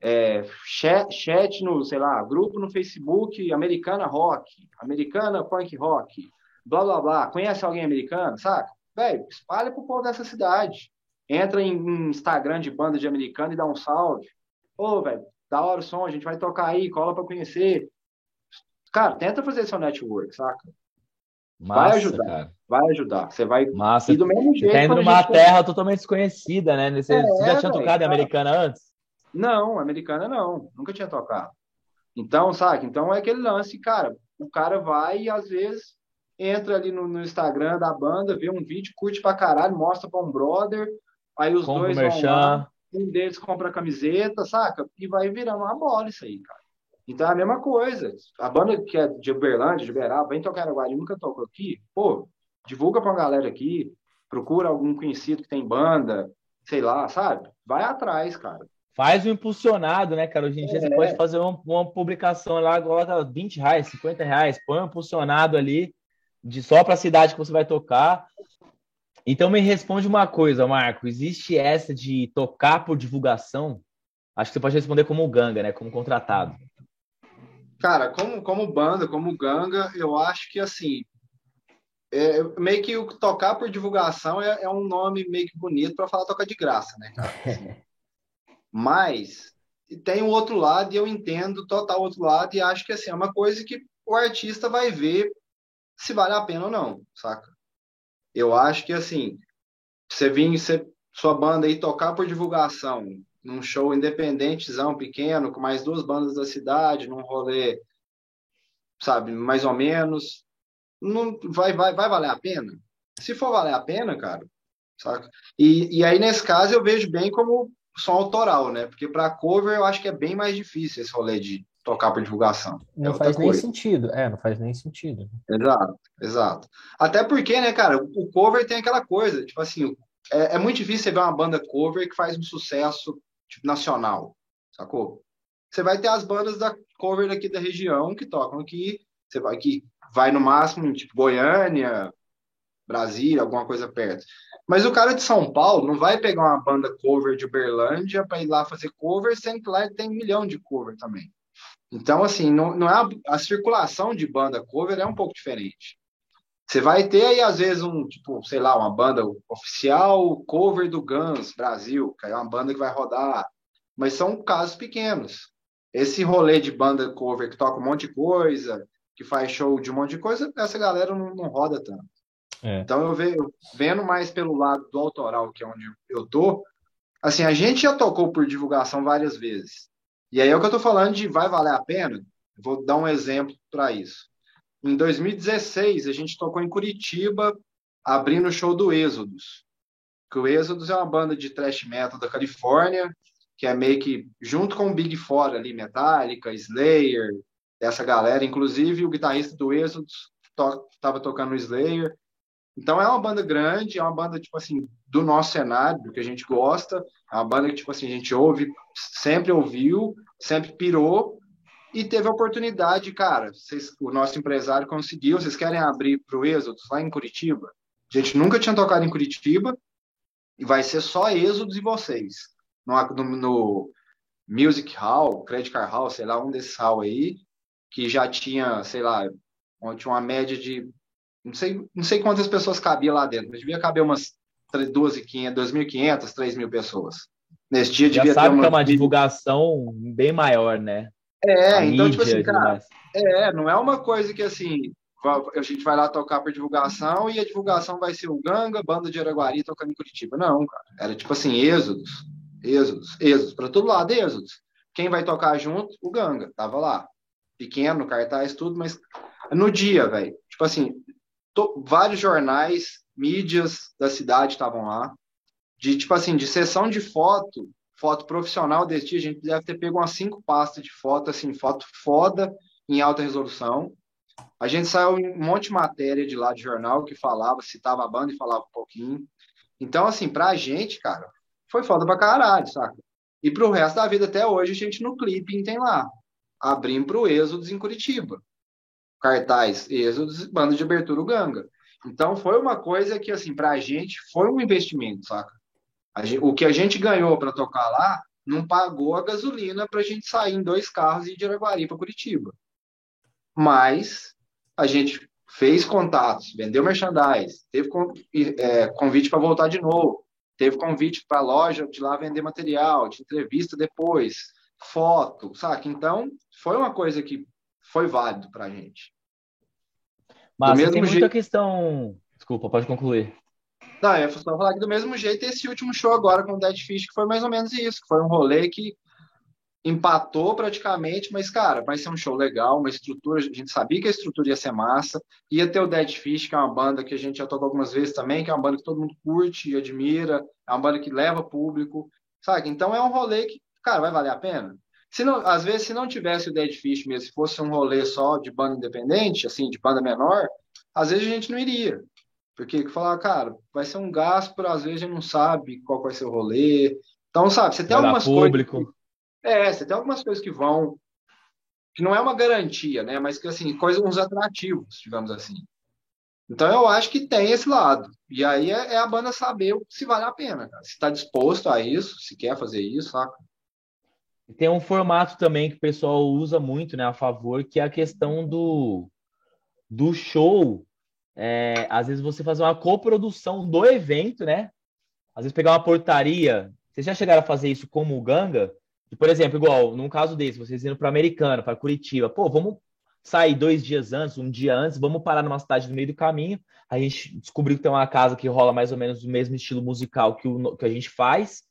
é, chat, chat no, sei lá, grupo no Facebook, Americana Rock, Americana Punk Rock, blá blá blá. Conhece alguém americano, saca? Velho, espalha pro povo dessa cidade. Entra em, Instagram de banda de americano e dá um salve. Ô, velho, da hora o som, a gente vai tocar aí, cola pra conhecer. Cara, tenta fazer seu network, saca? Massa, vai ajudar, cara. vai ajudar. Você vai. Massa. E do mesmo jeito. Você tá indo numa terra totalmente desconhecida, né? Você, é, você já tinha tocado em americana antes? Não, americana não, nunca tinha tocado. Então, sabe? Então é aquele lance, cara. O cara vai e às vezes entra ali no, no Instagram da banda, vê um vídeo, curte pra caralho, mostra pra um brother, aí os Compre dois vão lá, um deles compra a camiseta, saca? E vai virando uma bola isso aí, cara. Então é a mesma coisa. A banda que é de Uberlândia, de Uberaba, vem tocar Araguari, nunca tocou aqui, pô, divulga pra uma galera aqui, procura algum conhecido que tem banda, sei lá, sabe? Vai atrás, cara. Faz o impulsionado, né, cara? Hoje em dia é. você pode fazer uma, uma, publicação lá, coloca 20 reais, 50 reais, põe um impulsionado ali, de só para a cidade que você vai tocar. Então me responde uma coisa, Marco. Existe essa de tocar por divulgação? Acho que você pode responder como ganga, né? Como contratado. Cara, como, como banda, como ganga, eu acho que assim. É, meio que o tocar por divulgação é, é um nome meio que bonito para falar tocar de graça, né, cara? Mas tem o outro lado e eu entendo total outro lado e acho que assim, é uma coisa que o artista vai ver se vale a pena ou não, saca? Eu acho que assim, você vir você, sua banda aí tocar por divulgação num show independentezão pequeno com mais duas bandas da cidade, num rolê, sabe, mais ou menos, não vai vai vai valer a pena? Se for valer a pena, cara, saca? E, e aí nesse caso eu vejo bem como som autoral, né? Porque para cover eu acho que é bem mais difícil esse rolê de tocar por divulgação. Não é faz nem sentido, é, não faz nem sentido. Exato, exato. Até porque, né, cara, o cover tem aquela coisa, tipo assim, é, é muito difícil você ver uma banda cover que faz um sucesso tipo, nacional, sacou? Você vai ter as bandas da cover daqui da região que tocam aqui, você vai que vai no máximo, tipo, Goiânia, Brasília, alguma coisa perto. Mas o cara de São Paulo não vai pegar uma banda cover de Uberlândia para ir lá fazer cover, sendo que lá tem um milhão de cover também. Então, assim, não, não é a, a, circulação de banda cover é um pouco diferente. Você vai ter aí, às vezes, um, tipo, sei lá, uma banda oficial cover do Guns Brasil, que é uma banda que vai rodar, mas são casos pequenos. Esse rolê de banda cover que toca um monte de coisa, que faz show de um monte de coisa, essa galera não, não roda tanto. É. Então eu vejo, vendo mais pelo lado do autoral, que é onde eu tô, assim, a gente já tocou por divulgação várias vezes. E aí é o que eu tô falando de vai valer a pena? Vou dar um exemplo para isso. Em 2016, a gente tocou em Curitiba, abrindo o show do Êxodos. O Êxodos é uma banda de thrash metal da Califórnia, que é meio que junto com o Big Four ali, Metallica, Slayer, essa galera. Inclusive, o guitarrista do Êxodos estava to tocando no Slayer. Então é uma banda grande, é uma banda, tipo assim, do nosso cenário, do que a gente gosta, é uma banda que, tipo assim, a gente ouve, sempre ouviu, sempre pirou, e teve a oportunidade, cara, vocês, o nosso empresário conseguiu, vocês querem abrir para o Êxodo lá em Curitiba? A gente nunca tinha tocado em Curitiba, e vai ser só Êxodos e vocês. No, no, no Music Hall, Credit Card Hall, sei lá, um desses hall aí, que já tinha, sei lá, tinha uma média de não sei, não sei quantas pessoas cabia lá dentro, mas devia caber umas 2.500, 2.500, 3.000 pessoas. Nesse dia Já devia sabe ter uma... que é uma divulgação bem maior, né? É, A então, tipo mídia assim, e tudo cara, é, não é uma coisa que assim, a gente vai lá tocar por divulgação e a divulgação vai ser o Ganga, banda de Araguari tocando em Curitiba. Não, cara. Era tipo assim, êxodos, êxodos, êxodos, para todo lado, êxodos. Quem vai tocar junto? O Ganga, tava lá. Pequeno, cartaz, tudo, mas no dia, velho, tipo assim, to- vários jornais, mídias da cidade estavam lá. De, tipo assim, de sessão de foto, foto profissional desse dia, a gente deve ter pego umas cinco pastas de foto, assim, foto foda, em alta resolução. A gente saiu um monte de matéria de lá de jornal que falava, citava a banda e falava um pouquinho. Então, assim, pra gente, cara, foi foda pra caralho, saca? E pro resto da vida até hoje, a gente no clipe tem lá. Abrimos pro Êxodos em Curitiba. Cartaz Êxodos, banda de abertura o Ganga. Então foi uma coisa que, assim, pra gente foi um investimento, saca? A gen- o que a gente ganhou para tocar lá não pagou a gasolina pra gente sair em dois carros e ir de Araguari para Curitiba. Mas a gente fez contatos, vendeu merchandise, teve é, convite para voltar de novo, teve convite para a loja de lá vender material, de entrevista depois, foto, saca? Então, foi uma coisa que foi válido para a gente. Mas tem muita jeito- questão. Desculpa, pode concluir. Não, eu só falar que do mesmo jeito, esse último show agora com o Dead Fish, que foi mais ou menos isso, que foi um rolê que empatou praticamente, mas, cara, vai ser um show legal, uma estrutura, a gente sabia que a estrutura ia ser massa, ia ter o Dead Fish, que é uma banda que a gente já tocou algumas vezes também, que é uma banda que todo mundo curte e admira, é uma banda que leva público, sabe? Então é um rolê que, cara, vai valer a pena. Se não, às vezes, se não tivesse o Dead Fish mesmo, se fosse um rolê só de banda independente, assim, de banda menor, às vezes a gente não iria. Porque falar, cara, vai ser um gasto, por às vezes a gente não sabe qual vai ser o rolê. Então, sabe, você tem Vai algumas coisas. público. É, você tem algumas coisas que vão. que não é uma garantia, né? Mas que, assim, coisas, uns atrativos, digamos assim. Então, eu acho que tem esse lado. E aí é, é a banda saber se vale a pena, cara. Se está disposto a isso, se quer fazer isso, saca? E Tem um formato também que o pessoal usa muito, né, a favor, que é a questão do, do show. É, às vezes você fazer uma coprodução do evento, né? Às vezes pegar uma portaria. Vocês já chegaram a fazer isso como o Ganga? Por exemplo, igual, num caso desse, vocês indo para Americana, para Curitiba, pô, vamos sair dois dias antes, um dia antes, vamos parar numa cidade no meio do caminho. A gente descobriu que tem uma casa que rola mais ou menos o mesmo estilo musical que, o, que a gente faz.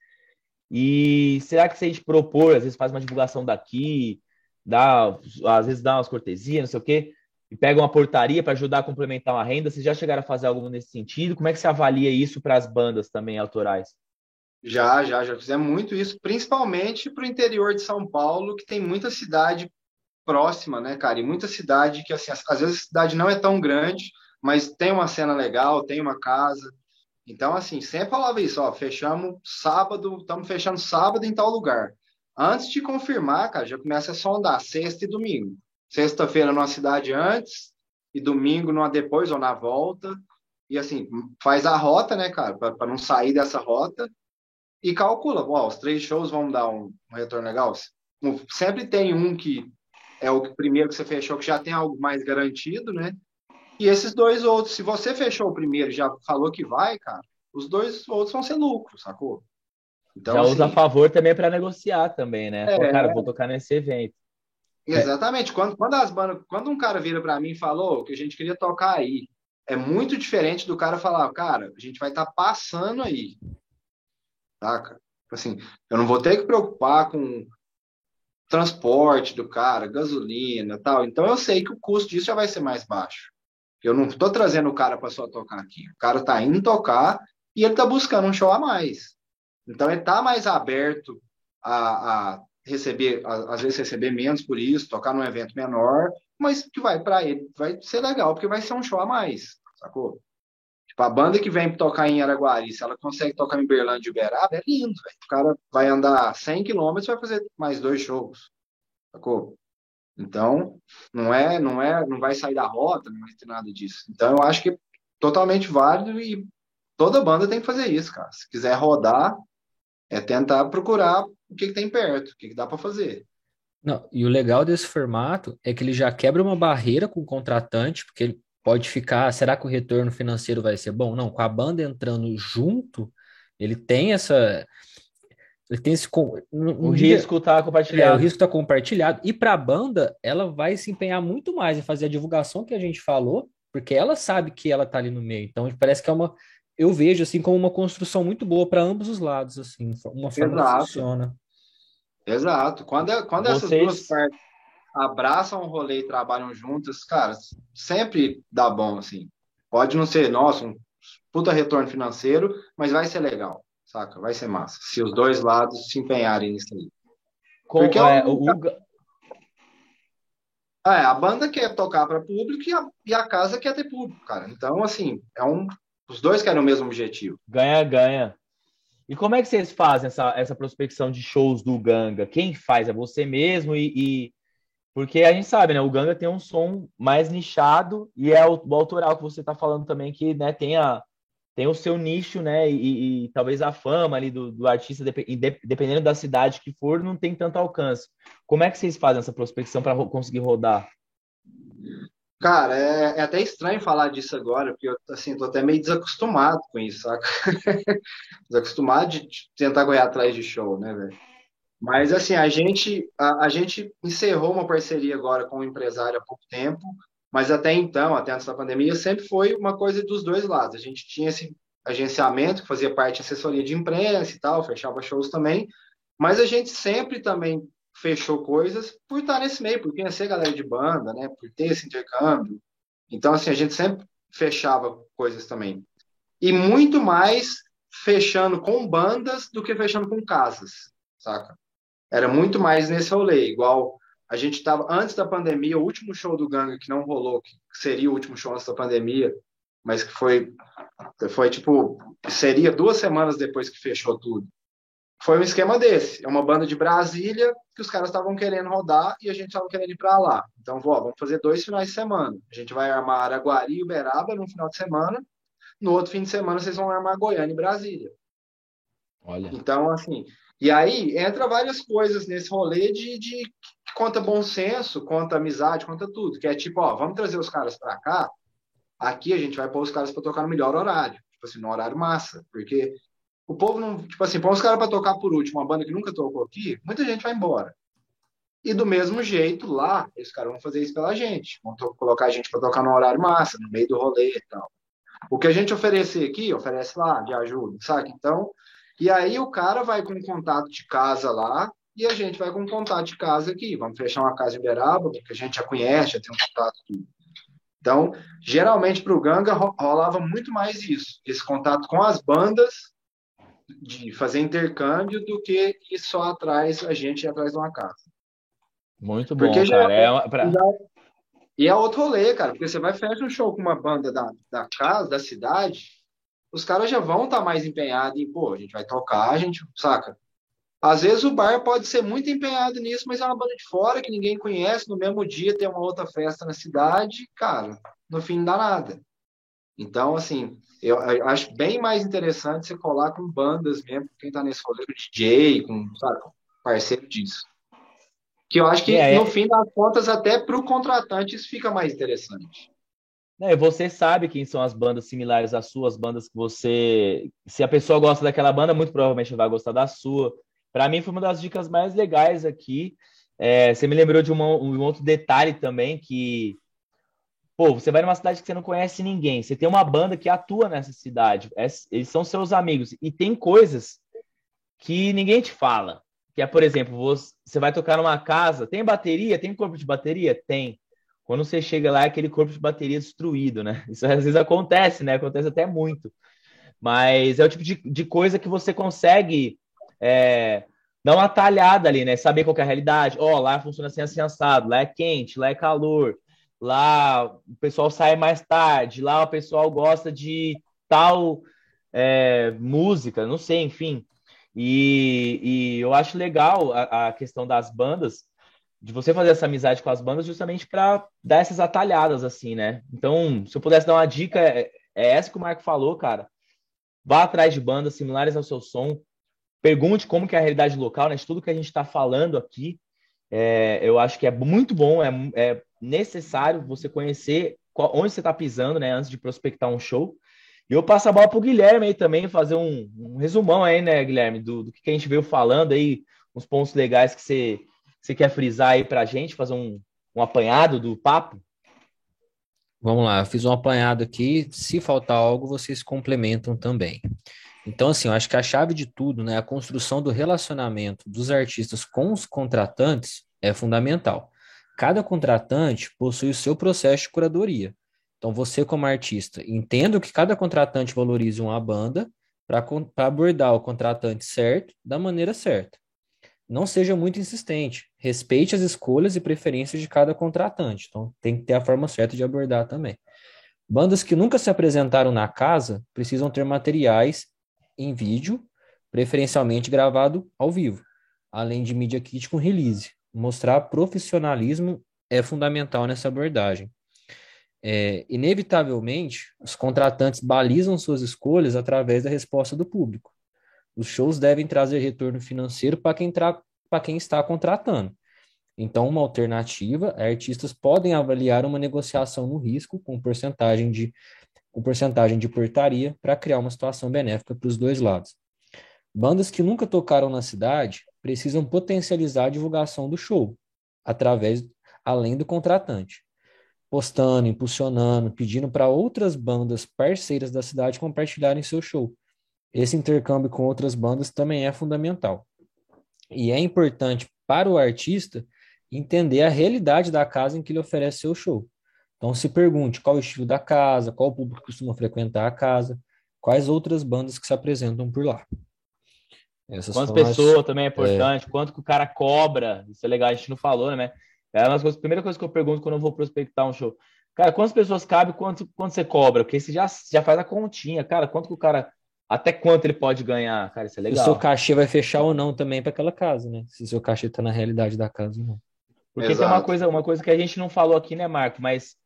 E será que se a gente propor, às vezes faz uma divulgação daqui, dá, às vezes dá umas cortesias, não sei o quê, e pega uma portaria para ajudar a complementar uma renda, vocês já chegaram a fazer algo nesse sentido? Como é que você avalia isso para as bandas também autorais? Já, já, já fizemos muito isso, principalmente para o interior de São Paulo, que tem muita cidade próxima, né, cara? E muita cidade que, assim, às vezes a cidade não é tão grande, mas tem uma cena legal, tem uma casa. Então, assim, sempre falava isso, ó, fechamos sábado, estamos fechando sábado em tal lugar. Antes de confirmar, cara, já começa a sondar sexta e domingo. Sexta-feira numa cidade antes e domingo numa depois ou na volta. E assim, faz a rota, né, cara, para não sair dessa rota e calcula, ó, os três shows vão dar um, um retorno legal. Sempre tem um que é o primeiro que você fechou, que já tem algo mais garantido, né? E esses dois outros, se você fechou o primeiro e já falou que vai, cara, os dois outros vão ser lucro, sacou? Então, já usa a assim, favor também para negociar também, né? É. Pô, cara, vou tocar nesse evento. Exatamente. Quando, quando, as bandas, quando um cara vira para mim e falou que a gente queria tocar aí, é muito diferente do cara falar, cara, a gente vai estar passando aí. Saca? Assim, eu não vou ter que preocupar com transporte do cara, gasolina tal. Então eu sei que o custo disso já vai ser mais baixo. Eu não estou trazendo o cara para só tocar aqui. O cara está indo tocar e ele está buscando um show a mais. Então ele está mais aberto a, a receber, às vezes receber menos por isso, tocar num evento menor, mas que vai para ele, vai ser legal, porque vai ser um show a mais, sacou? Tipo, a banda que vem tocar em Araguari, se ela consegue tocar em Berlândia e Uberaba, é lindo, velho. O cara vai andar 100 quilômetros vai fazer mais dois shows, sacou? Então, não é, não é, não vai sair da rota, não vai ter nada disso. Então, eu acho que é totalmente válido e toda banda tem que fazer isso, cara. Se quiser rodar, é tentar procurar o que, que tem perto, o que, que dá para fazer. Não, e o legal desse formato é que ele já quebra uma barreira com o contratante, porque ele pode ficar, será que o retorno financeiro vai ser bom? Não, com a banda entrando junto, ele tem essa ele tem esse um o risco está compartilhado. É, o risco está compartilhado. E para a banda, ela vai se empenhar muito mais em fazer a divulgação que a gente falou, porque ela sabe que ela está ali no meio. Então, parece que é uma. Eu vejo assim como uma construção muito boa para ambos os lados, assim, uma forma Exato. que funciona. Exato. Quando, é, quando Vocês... essas duas partes abraçam o rolê e trabalham juntas, cara, sempre dá bom, assim. Pode não ser, nossa, um puta retorno financeiro, mas vai ser legal, saca? Vai ser massa. Se os dois lados se empenharem nisso aí. Porque é, o, o... É, a banda quer tocar para público e a, e a casa quer ter público, cara. Então, assim, é um, os dois querem o mesmo objetivo. Ganha, ganha. E como é que vocês fazem essa, essa prospecção de shows do Ganga? Quem faz? É você mesmo e, e porque a gente sabe, né? O Ganga tem um som mais nichado e é o, o autoral que você está falando também, que né, tem, a, tem o seu nicho, né? E, e talvez a fama ali do, do artista, dependendo da cidade que for, não tem tanto alcance. Como é que vocês fazem essa prospecção para conseguir rodar? Cara, é, é, até estranho falar disso agora, porque eu assim, tô até meio desacostumado com isso, saca? desacostumado de tentar correr atrás de show, né, velho? Mas assim, a gente, a, a, gente encerrou uma parceria agora com o um empresário há pouco tempo, mas até então, até antes da pandemia, sempre foi uma coisa dos dois lados. A gente tinha esse agenciamento que fazia parte de assessoria de imprensa e tal, fechava shows também, mas a gente sempre também fechou coisas por estar nesse meio, por conhecer galera de banda, né, por ter esse intercâmbio. Então, assim, a gente sempre fechava coisas também. E muito mais fechando com bandas do que fechando com casas, saca? Era muito mais nesse rolê, igual a gente estava antes da pandemia, o último show do Ganga que não rolou, que seria o último show antes da pandemia, mas que foi foi tipo seria duas semanas depois que fechou tudo. Foi um esquema desse, é uma banda de Brasília que os caras estavam querendo rodar e a gente estava querendo ir para lá. Então, vamos fazer dois finais de semana. A gente vai armar Araguari e Uberaba no final de semana. No outro fim de semana vocês vão armar Goiânia e Brasília. Olha. Então, assim, e aí entra várias coisas nesse rolê de, de conta bom senso, conta amizade, conta tudo. Que é tipo, ó, vamos trazer os caras para cá. Aqui a gente vai pôr os caras para tocar no melhor horário. Tipo assim, no horário massa. Porque o povo não. Tipo assim, põe os caras para tocar por último, uma banda que nunca tocou aqui, muita gente vai embora. E do mesmo jeito, lá, os caras vão fazer isso pela gente. Vão colocar a gente para tocar no horário massa, no meio do rolê e tal. O que a gente oferecer aqui, oferece lá, de ajuda, sabe? Então, e aí o cara vai com contato de casa lá e a gente vai com contato de casa aqui. Vamos fechar uma casa em Beraba, que a gente já conhece, já tem um contato tudo. Então, geralmente para o Ganga rolava muito mais isso, esse contato com as bandas, de fazer intercâmbio, do que ir só atrás, a gente ir atrás de uma casa. Muito bom, porque cara. É uma, pra... E é outro rolê, cara, porque você vai fechar um show com uma banda da, da casa, da cidade, os caras já vão estar tá mais empenhados em, pô, a gente vai tocar, a gente, saca? Às vezes o bar pode ser muito empenhado nisso, mas é uma banda de fora que ninguém conhece, no mesmo dia tem uma outra festa na cidade, cara, no fim não dá nada. Então, assim, eu, eu acho bem mais interessante você colar com bandas mesmo, quem tá nesse rolê, com DJ, com, sabe, parceiro disso. Que eu acho que, é, no é... fim das contas, até para o contratante isso fica mais interessante. É, você sabe quem são as bandas similares às suas bandas que você. Se a pessoa gosta daquela banda, muito provavelmente vai gostar da sua. Para mim, foi uma das dicas mais legais aqui. É, você me lembrou de uma, um outro detalhe também que. Pô, você vai numa cidade que você não conhece ninguém. Você tem uma banda que atua nessa cidade. É, eles são seus amigos. E tem coisas que ninguém te fala. Que é, por exemplo, você vai tocar numa casa. Tem bateria? Tem corpo de bateria? Tem quando você chega lá, é aquele corpo de bateria destruído, né? Isso às vezes acontece, né? Acontece até muito. Mas é o tipo de, de coisa que você consegue é, dar uma talhada ali, né? Saber qual é a realidade. Ó, oh, lá funciona assim, assim, assado. Lá é quente, lá é calor. Lá o pessoal sai mais tarde. Lá o pessoal gosta de tal é, música, não sei, enfim. E, e eu acho legal a, a, questão das bandas, de você fazer essa amizade com as bandas justamente para dar essas atalhadas, assim, né? Então, se eu pudesse dar uma dica, é, é essa que o Marco falou, cara. Vá atrás de bandas similares ao seu som, pergunte como que é a realidade local, né? De tudo que a gente está falando aqui. É, eu acho que é muito bom, é, é necessário você conhecer qual, onde você está pisando, né? Antes de prospectar um show. E eu passo a bola para o Guilherme aí também, fazer um, um, resumão aí, né, Guilherme, do, do, que a gente veio falando aí, uns pontos legais que você, você quer frisar aí para a gente, fazer um, um apanhado do papo. Vamos lá, eu fiz um apanhado aqui. Se faltar algo, vocês complementam também. Então, assim, eu acho que a chave de tudo, né, a construção do relacionamento dos artistas com os contratantes é fundamental. Cada contratante possui o seu processo de curadoria. Então, você, como artista, entenda que cada contratante valorize uma banda para abordar o contratante certo da maneira certa. Não seja muito insistente. Respeite as escolhas e preferências de cada contratante. Então, tem que ter a forma certa de abordar também. Bandas que nunca se apresentaram na casa precisam ter materiais em vídeo, preferencialmente gravado ao vivo, além de media kit com release. Mostrar profissionalismo é fundamental nessa abordagem. É, inevitavelmente, os contratantes balizam suas escolhas através da resposta do público. Os shows devem trazer retorno financeiro para quem, quem está contratando. Então, uma alternativa é artistas podem avaliar uma negociação no risco com porcentagem de, com porcentagem de portaria para criar uma situação benéfica para os dois lados. Bandas que nunca tocaram na cidade precisam potencializar a divulgação do show, através além do contratante postando, impulsionando, pedindo para outras bandas parceiras da cidade compartilharem seu show. Esse intercâmbio com outras bandas também é fundamental. E é importante para o artista entender a realidade da casa em que ele oferece seu show. Então se pergunte qual o estilo da casa, qual o público costuma frequentar a casa, quais outras bandas que se apresentam por lá. Essas Quantas pessoas as... também é importante, é... quanto que o cara cobra, isso é legal, a gente não falou, né? É uma coisa, a primeira coisa que eu pergunto quando eu vou prospectar um show. Cara, quantas pessoas cabe, quanto, quanto você cobra? Porque você já, já faz a continha. Cara, quanto que o cara. Até quanto ele pode ganhar? Cara, isso é legal. O seu cachê vai fechar ou não também para aquela casa, né? Se o seu cachê está na realidade da casa ou não. Porque Exato. tem uma coisa, uma coisa que a gente não falou aqui, né, Marco? Mas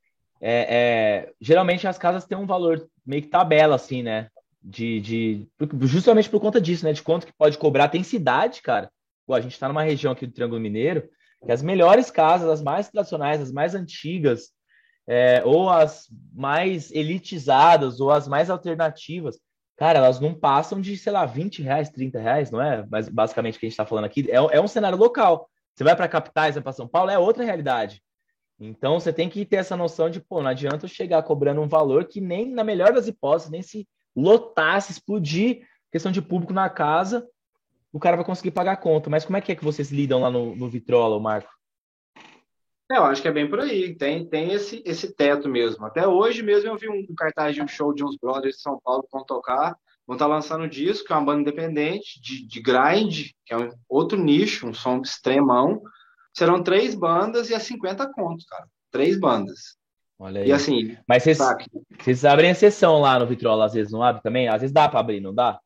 é, é, geralmente as casas têm um valor meio que tabela, assim, né? De, de, justamente por conta disso, né? De quanto que pode cobrar. Tem cidade, cara. Pô, a gente está numa região aqui do Triângulo Mineiro que as melhores casas, as mais tradicionais, as mais antigas, é, ou as mais elitizadas, ou as mais alternativas, cara, elas não passam de, sei lá, 20 reais, 30 reais, não é? Mas basicamente o que a gente está falando aqui é, é um cenário local. Você vai para capitais, vai para São Paulo, é outra realidade. Então você tem que ter essa noção de, pô, não adianta eu chegar cobrando um valor que nem, na melhor das hipóteses, nem se lotasse, explodir questão de público na casa, o cara vai conseguir pagar a conta. Mas como é que é que vocês lidam lá no, no Vitrola, Marco? É, eu acho que é bem por aí. Tem, tem esse, esse teto mesmo. Até hoje mesmo eu vi um, cartaz de um show de uns brothers de São Paulo que vão tocar. Vão estar tá lançando disco, que é uma banda independente, de, de grind, que é um outro nicho, um som extremão. Serão três bandas e é 50 contos, cara. Três bandas. Olha aí. E assim. Mas vocês, vocês abrem exceção lá no Vitrola, às vezes, não abre também? Às vezes dá para abrir, não dá?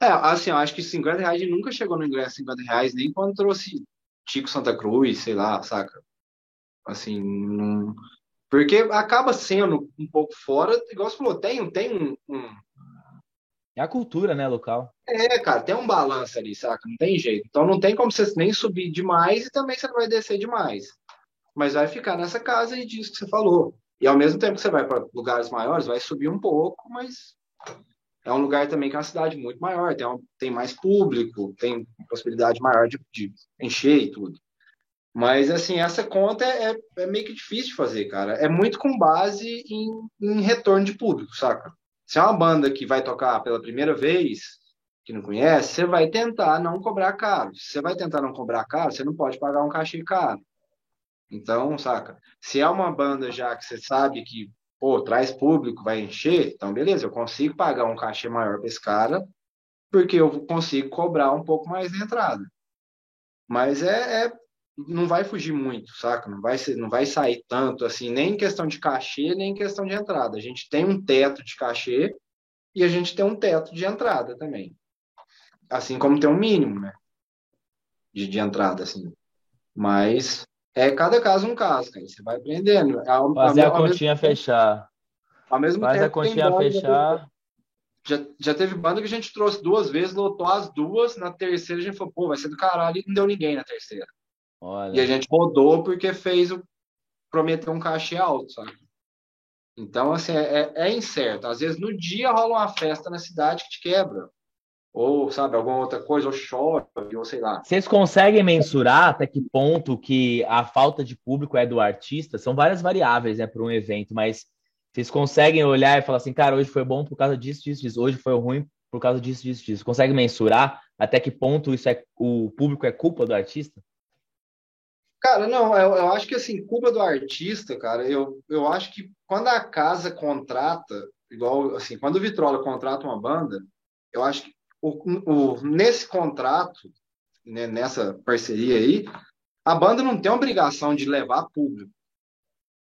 É, assim, eu acho que 50 reais nunca chegou no ingresso 50 reais, nem quando trouxe Tico Santa Cruz, sei lá, saca? Assim, não... porque acaba sendo um pouco fora, igual você falou, tem, tem um, um... É a cultura, né, local. É, cara, tem um balanço ali, saca? Não tem jeito. Então não tem como você nem subir demais e também você não vai descer demais. Mas vai ficar nessa casa e disso que você falou. E ao mesmo tempo que você vai para lugares maiores, vai subir um pouco, mas é um lugar também que é uma cidade muito maior, tem, uma, tem mais público, tem possibilidade maior de, de, encher e tudo. Mas, assim, essa conta é, é, é, meio que difícil de fazer, cara. É muito com base em, em retorno de público, saca? Se é uma banda que vai tocar pela primeira vez, que não conhece, você vai tentar não cobrar caro. Se você vai tentar não cobrar caro, você não pode pagar um cachê caro. Então, saca? Se é uma banda já que você sabe que pô, traz público, vai encher, então beleza, eu consigo pagar um cachê maior para esse cara, porque eu consigo cobrar um pouco mais de entrada. Mas é, é não vai fugir muito, saca? Não vai, ser, não vai sair tanto assim, nem em questão de cachê, nem em questão de entrada. A gente tem um teto de cachê e a gente tem um teto de entrada também. Assim como tem um mínimo, né? De, de entrada, assim. Mas é cada caso um caso, cara. Você vai aprendendo. Ao, Fazer ao, a continha mesmo, fechar. Ao mesmo Faz tempo. a continha fechar. Já, já teve banda que a gente trouxe duas vezes, lotou as duas, na terceira a gente falou, pô, vai ser do caralho, e não deu ninguém na terceira. Olha. E a gente rodou porque fez o. prometeu um cachê alto, sabe? Então, assim, é, é, é incerto. Às vezes no dia rola uma festa na cidade que te quebra. Ou, sabe, alguma outra coisa, ou chove, ou sei lá. Vocês conseguem mensurar até que ponto que a falta de público é do artista? São várias variáveis, né, para um evento, mas vocês conseguem olhar e falar assim, cara, hoje foi bom por causa disso, disso, disso, hoje foi ruim por causa disso, disso, disso. Consegue mensurar até que ponto isso é o público é culpa do artista? Cara, não, eu, eu acho que assim, culpa do artista, cara, eu, eu acho que quando a casa contrata, igual assim, quando o Vitrola contrata uma banda, eu acho que o, o, nesse contrato, né, nessa parceria aí, a banda não tem obrigação de levar público,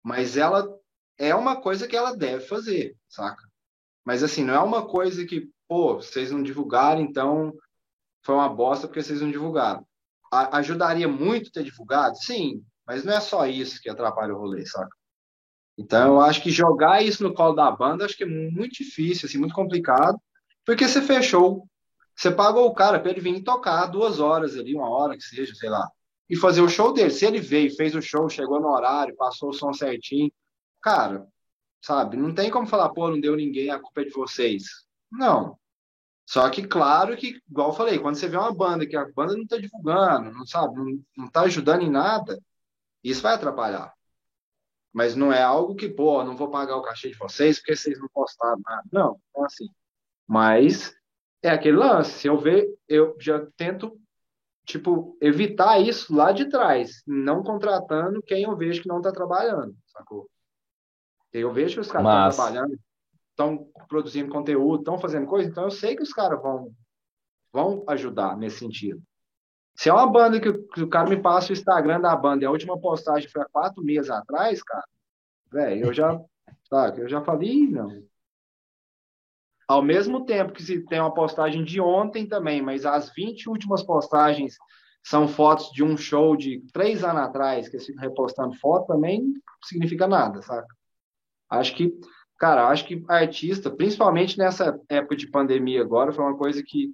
mas ela é uma coisa que ela deve fazer, saca? Mas assim, não é uma coisa que, pô, vocês não divulgaram, então foi uma bosta porque vocês não divulgaram ajudaria muito ter divulgado? Sim, mas não é só isso que atrapalha o rolê, saca? Então, eu acho que jogar isso no colo da banda, acho que é muito difícil, assim, muito complicado, porque você fechou, você pagou o cara para ele vir tocar duas horas ali, uma hora que seja, sei lá, e fazer o show dele. Se ele veio, fez o show, chegou no horário, passou o som certinho, cara, sabe, não tem como falar, pô, não deu ninguém, a culpa é de vocês. Não, só que, claro que, igual eu falei, quando você vê uma banda que a banda não está divulgando, não sabe, não está ajudando em nada, isso vai atrapalhar. Mas não é algo que, pô, não vou pagar o cachê de vocês porque vocês não postaram nada. Não, não é assim. Mas é aquele lance. Se eu ver, eu já tento, tipo, evitar isso lá de trás, não contratando quem eu vejo que não está trabalhando, sacou? Eu vejo que os caras estão trabalhando, estão produzindo conteúdo, estão fazendo coisa, então eu sei que os caras vão, vão ajudar nesse sentido. Se é uma banda que, que, o cara me passa o Instagram da banda e a última postagem foi há quatro meses atrás, cara, velho, eu já, sabe, eu já falei, não. Ao mesmo tempo que se tem uma postagem de ontem também, mas as 20 últimas postagens são fotos de um show de três anos atrás, que eles ficam repostando foto, também não significa nada, saca? Acho que Cara, acho que artista, principalmente nessa época de pandemia agora, foi uma coisa que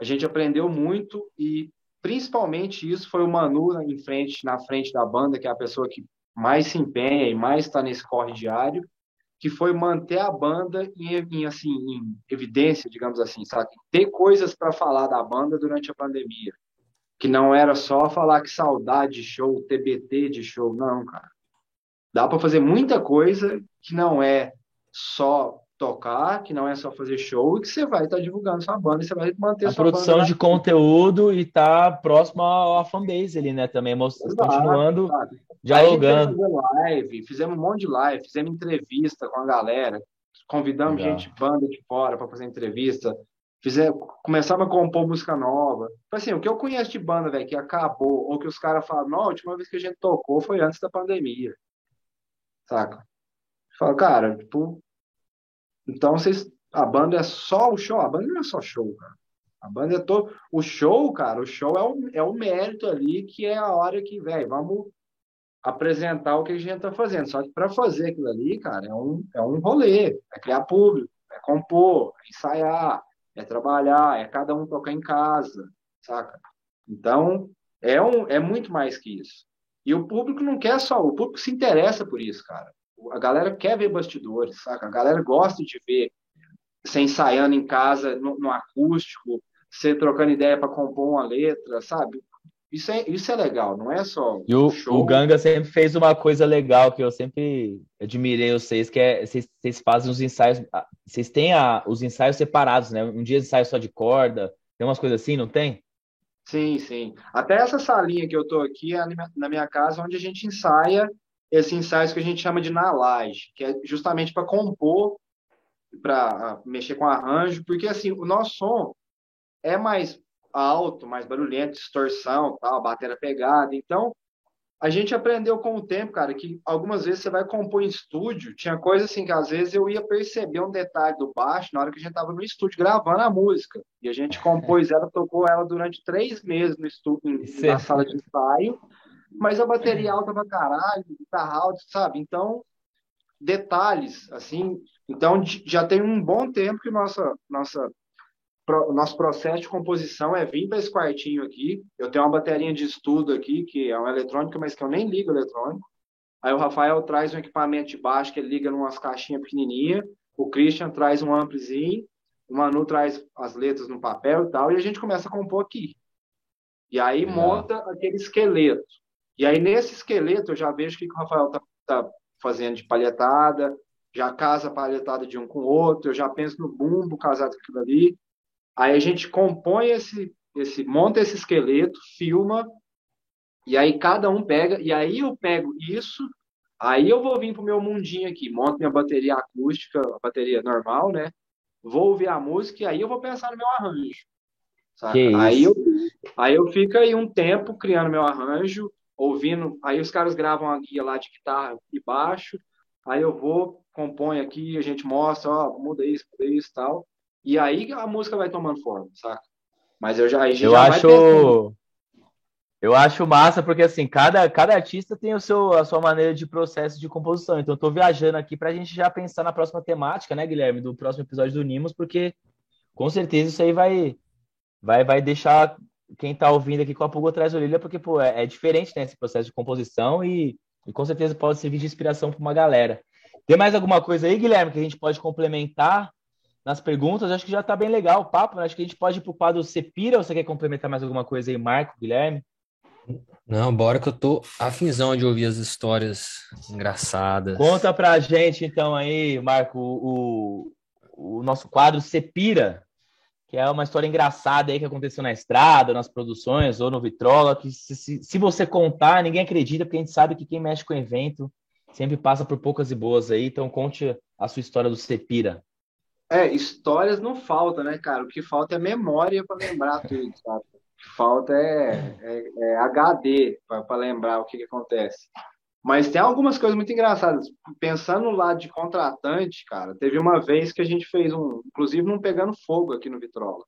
a gente aprendeu muito e principalmente isso foi o Manu em frente, na frente da banda, que é a pessoa que mais se empenha e mais está nesse corre diário, que foi manter a banda em, em assim em evidência, digamos assim, sabe? Ter coisas para falar da banda durante a pandemia, que não era só falar que saudade de show, TBT de show, não, cara. Dá para fazer muita coisa que não é só tocar, que não é só fazer show, e que você vai estar tá divulgando sua banda, e você vai manter a produção de conteúdo e tá próximo à fanbase ali, né? Também exato, continuando exato. dialogando. live, fizemos um monte de live, fizemos entrevista com a galera, convidamos Legal. gente banda de fora para fazer entrevista, fizemos, começamos a compor música nova. Tipo assim, o que eu conheço de banda, velho, que acabou, ou que os caras falam, não, a última vez que a gente tocou foi antes da pandemia. Saca? Fala, cara, tipo, então vocês, a banda é só o show, a banda não é só show, cara. A banda é todo, o show, cara, o show é o, é o mérito ali que é a hora que, velho, vamos apresentar o que a gente tá fazendo. Só que para fazer aquilo ali, cara, é um, é um rolê, é criar público, é compor, é ensaiar, é trabalhar, é cada um tocar em casa, saca? Então, é, um, é muito mais que isso. E o público não quer só, o público se interessa por isso, cara a galera quer ver bastidores, saca? A galera gosta de ver você ensaiando em casa, no, no acústico, você trocando ideia para compor uma letra, sabe? Isso é, isso é legal, não é só. E o, show. o Ganga sempre fez uma coisa legal que eu sempre admirei vocês, que é vocês, vocês fazem os ensaios, vocês têm a, os ensaios separados, né? Um dia ensaio só de corda, tem umas coisas assim, não tem? Sim, sim. Até essa salinha que eu tô aqui é na minha casa, onde a gente ensaia esses ensaios que a gente chama de na laje, que é justamente para compor, para mexer com arranjo, porque assim, o nosso som é mais alto, mais barulhento, distorção, tal, bateria pegada. Então, a gente aprendeu com o tempo, cara, que algumas vezes você vai compor em estúdio, tinha coisa assim que às vezes eu ia perceber um detalhe do baixo na hora que a gente tava no estúdio gravando a música. E a gente compôs ela, tocou ela durante três meses no estúdio, na sala de ensaio, mas a bateria alta pra caralho, guitarra alta, sabe? Então, detalhes, assim. Então, já tem um bom tempo que nossa, nossa o nosso processo de composição é vir para esse quartinho aqui. Eu tenho uma bateria de estudo aqui, que é uma eletrônica, mas que eu nem ligo eletrônico. Aí o Rafael traz um equipamento de baixo que ele liga em umas caixinhas pequenininhas. O Christian traz um amplizinho. O Manu traz as letras no papel e tal. E a gente começa a compor aqui. E aí é. monta aquele esqueleto. E aí nesse esqueleto eu já vejo o que o Rafael tá, tá fazendo de palhetada, já casa a palhetada de um com o outro, eu já penso no bumbo casado com aquilo ali. Aí a gente compõe esse, esse, monta esse esqueleto, filma, e aí cada um pega, e aí eu pego isso, aí eu vou vir pro meu mundinho aqui, monto minha bateria acústica, a bateria normal, né? Vou ouvir a música e aí eu vou pensar no meu arranjo. Aí eu, aí eu fico aí um tempo criando meu arranjo, ouvindo, aí os caras gravam a guia lá de guitarra e baixo, aí eu vou, compõe aqui, a gente mostra, ó, muda isso, muda isso tal. E aí a música vai tomando forma, saca? Mas eu já, eu já acho eu acho massa porque assim, cada, cada artista tem o seu a sua maneira de processo de composição. Então eu tô viajando aqui para a gente já pensar na próxima temática, né, Guilherme, do próximo episódio do Nimos, porque com certeza isso aí vai vai vai deixar quem tá ouvindo aqui com a pulga atrás da orelha, porque pô, é, é diferente né, esse processo de composição e, e com certeza pode servir de inspiração para uma galera. Tem mais alguma coisa aí, Guilherme, que a gente pode complementar nas perguntas. Acho que já está bem legal o papo. Né? Acho que a gente pode ir para o quadro Cepira ou você quer complementar mais alguma coisa aí, Marco, Guilherme? Não, bora que eu tô afinzão de ouvir as histórias engraçadas. Conta pra gente então aí, Marco, o, o nosso quadro Cepira, que é uma história engraçada aí que aconteceu na estrada, nas produções ou no Vitrola, que se, se, se você contar, ninguém acredita, porque a gente sabe que quem mexe com evento sempre passa por poucas e boas aí. Então conte a sua história do Cepira. É, histórias não falta, né, cara? O que falta é memória para lembrar tudo, sabe? O que falta é, é, é HD para lembrar o que, que acontece. Mas tem algumas coisas muito engraçadas. Pensando lá de contratante, cara, teve uma vez que a gente fez um, inclusive num Pegando Fogo aqui no Vitrola.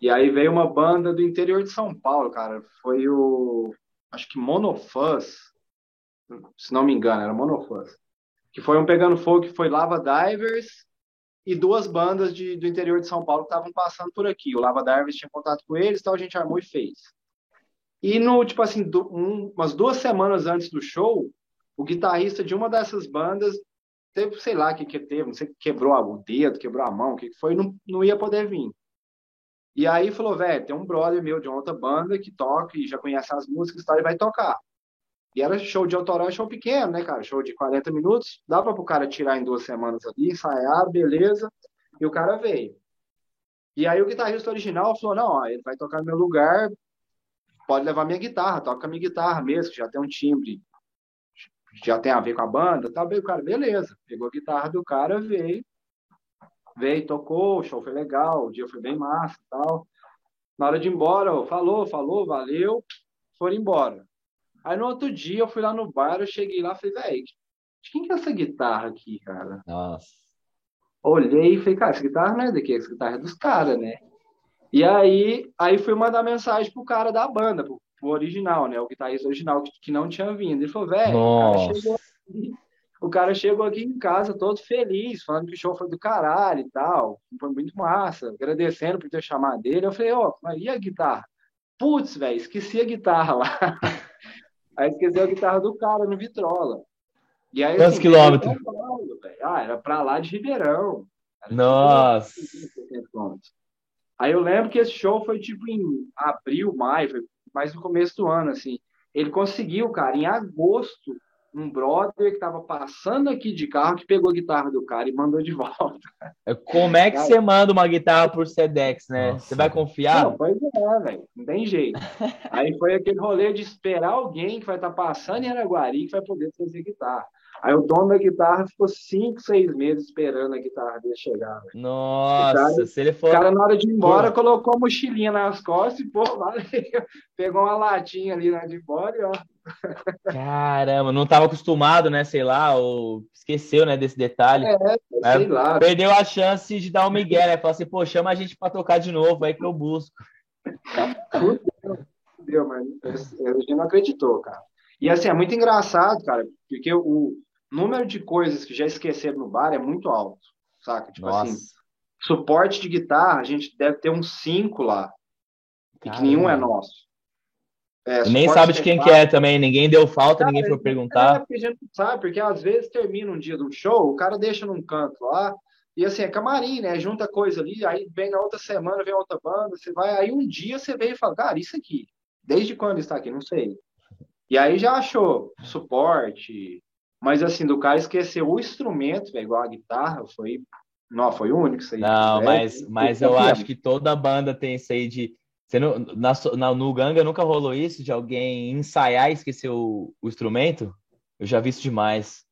E aí veio uma banda do interior de São Paulo, cara. Foi o, acho que Monofãs, se não me engano, era Monofãs. Que foi um Pegando Fogo que foi Lava Divers, e duas bandas de, do interior de São Paulo que estavam passando por aqui. O Lava Darvis tinha contato com eles, então a gente armou e fez. E no, tipo assim, do, um, umas duas semanas antes do show, o guitarrista de uma dessas bandas teve, sei lá o que que teve, não sei, quebrou o dedo, quebrou a mão, o que foi, não, não ia poder vir. E aí falou, velho, tem um brother meu de outra banda que toca e já conhece as músicas e tal, ele vai tocar. E era show de autoral, show pequeno, né, cara? Show de 40 minutos. Dava pro cara tirar em duas semanas ali, ensaiar, beleza. E o cara veio. E aí o guitarrista original falou: não, ó, ele vai tocar no meu lugar, pode levar minha guitarra, toca minha guitarra mesmo, que já tem um timbre, já tem a ver com a banda, tá bem, o cara, beleza. Pegou a guitarra do cara, veio, veio, tocou, o show foi legal, o dia foi bem massa tal. Na hora de ir embora, ó, falou, falou, valeu, foram embora. Aí no outro dia eu fui lá no bar, eu cheguei lá e falei, velho, de quem que é essa guitarra aqui, cara? Nossa. Olhei e falei, cara, essa guitarra não é daqui, essa guitarra é dos caras, né? E aí, aí fui mandar mensagem pro cara da banda, pro, pro original, né? O guitarrista original, que, que não tinha vindo. Ele falou, velho, o cara chegou aqui. O cara chegou aqui em casa todo feliz, falando que o show foi do caralho e tal. Foi muito massa, agradecendo por ter chamado dele. Eu falei, ó, oh, e a guitarra? Putz, velho, esqueci a guitarra lá. Aí esqueceu a guitarra do cara no Vitrola. E aí, Quantos assim, quilômetros? Ah, era pra lá de Ribeirão. Nossa! Aí eu lembro que esse show foi tipo em abril, maio, foi mais no começo do ano, assim. Ele conseguiu, cara, em agosto, um brother que estava passando aqui de carro que pegou a guitarra do cara e mandou de volta. É, como é que cara, você manda uma guitarra por Sedex, né? Nossa. Você vai confiar? Não, pois é, velho. Não tem jeito. Aí foi aquele rolê de esperar alguém que vai estar tá passando em Araguari que vai poder trazer guitarra. Aí o dono da guitarra ficou cinco, seis meses esperando a guitarra dele chegar. Véio. Nossa, cara, se ele for. O cara, na hora de ir embora, pô. colocou a mochilinha nas costas e, pô, valeu. Pegou uma latinha ali na hora de ir embora e, ó. Caramba, não estava acostumado, né? Sei lá, ou esqueceu, né, desse detalhe. É, sei lá. Perdeu a chance de dar um migué, né? Falar assim, pô, chama a gente para tocar de novo, aí que eu busco. Deu, mas a gente não acreditou, cara. E assim, é muito engraçado, cara, porque o número de coisas que já esqueceram no bar é muito alto, saca? Tipo assim, Nossa. assim, suporte de guitarra, a gente deve ter uns cinco lá. E que nenhum é nosso. É, nem sabe de quem que é também, ninguém deu falta, cara, ninguém foi perguntar. É, porque a gente não sabe, porque às vezes termina um dia de um show, o cara deixa num canto lá, e assim, é camarim, né? Junta coisa ali, aí vem na outra semana, vem outra banda, você vai, aí um dia você vem e fala, cara, isso aqui, desde quando está aqui? Não sei. E aí já achou suporte, mas assim, do cara esquecer o instrumento, véio, igual a guitarra, foi. Não, foi o único isso aí. Não, é, mas, mas eu acho que toda banda tem isso aí de você não, na, na, no Ganga nunca rolou isso de alguém ensaiar e esquecer o, o instrumento? Eu já vi isso demais.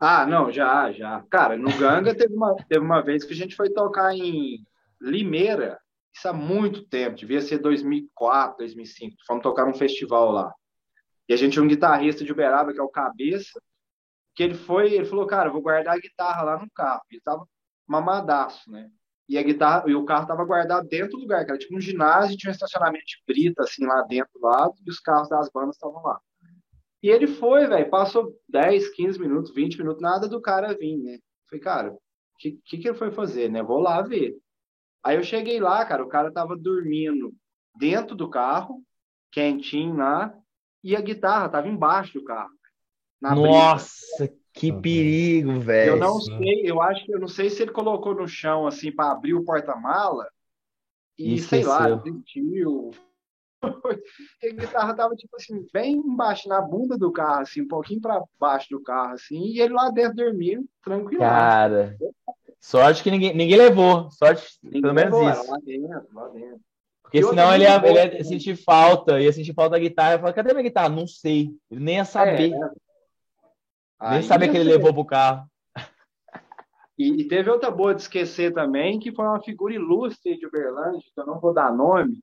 Ah, não, já, já. Cara, no Ganga teve uma, teve uma vez que a gente foi tocar em Limeira, isso há muito tempo, devia ser 2004, 2005. Fomos tocar num festival lá. E a gente tinha um guitarrista de Uberaba, que é o Cabeça, que ele foi, ele falou, cara, vou guardar a guitarra lá no carro. Ele tava mamadaço, né? e a guitarra e o carro estava guardado dentro do lugar, era tipo um ginásio, tinha um estacionamento de brita assim lá dentro do lado, e os carros das bandas estavam lá. E ele foi, velho, passou 10, 15 minutos, 20 minutos, nada do cara vir, né? Falei, cara, o que, que, que ele foi fazer, né? Vou lá ver. Aí eu cheguei lá, cara, o cara tava dormindo dentro do carro, quentinho lá, e a guitarra tava embaixo do carro. Nossa, brita. Que perigo, velho. Eu não sei, eu acho que eu não sei se ele colocou no chão assim para abrir o porta-mala e, e sei lá, sentiu. a guitarra tava tipo assim, bem embaixo na bunda do carro, assim, um pouquinho para baixo do carro, assim, e ele lá dentro dormindo, tranquilo. Cara, sorte que ninguém, ninguém levou, sorte, ninguém pelo menos levou, isso. Lá dentro, lá dentro. Porque senão ele ia, ele ia, sentir falta, ia sentir falta da guitarra. Eu falei, cadê minha guitarra? Não sei. Ele nem ia saber. É, nem sabia que ele levou pro carro. E, e, teve outra boa de esquecer também, que foi uma figura ilustre de Uberlândia, que eu não vou dar nome,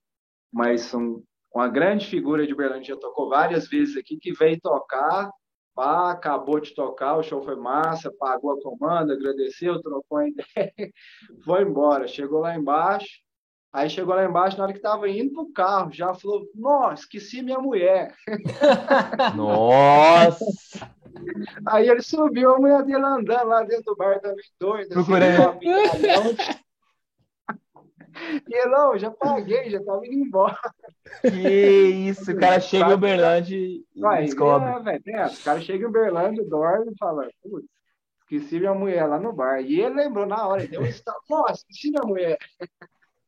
mas um, uma grande figura de Uberlândia, já tocou várias vezes aqui, que veio tocar, pá, acabou de tocar, o show foi massa, pagou a comanda, agradeceu, trocou a ideia, foi embora. Chegou lá embaixo, aí chegou lá embaixo, na hora que estava indo pro carro, já falou, nossa, esqueci minha mulher. Nossa! Aí ele subiu, a mulher dele andando lá dentro do bar também doida. Procurei. Assim, e ele, não, já paguei, já tava indo embora. Que isso, o cara chega em Uberlândia e Vai, descobre. É, véio, é, o cara chega em Uberlândia, dorme e fala, putz, esqueci minha mulher lá no bar. E ele lembrou na hora, ele deu um estalo, nossa, esqueci minha mulher.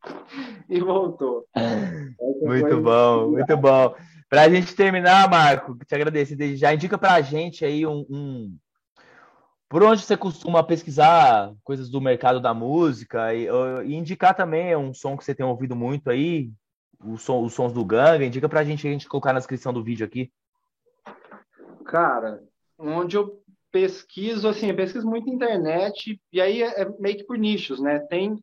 e voltou. Muito bom, muito bom. Para a gente terminar, Marco, te agradecer desde já. Indica para a gente aí um, um, Por onde você costuma pesquisar coisas do mercado da música e, e indicar também um som que você tem ouvido muito aí, o som, os sons do Ganga. Indica para a gente a gente colocar na descrição do vídeo aqui. Cara, onde eu pesquiso, assim, eu pesquiso muito internet e aí é, é meio que por nichos, né? Tem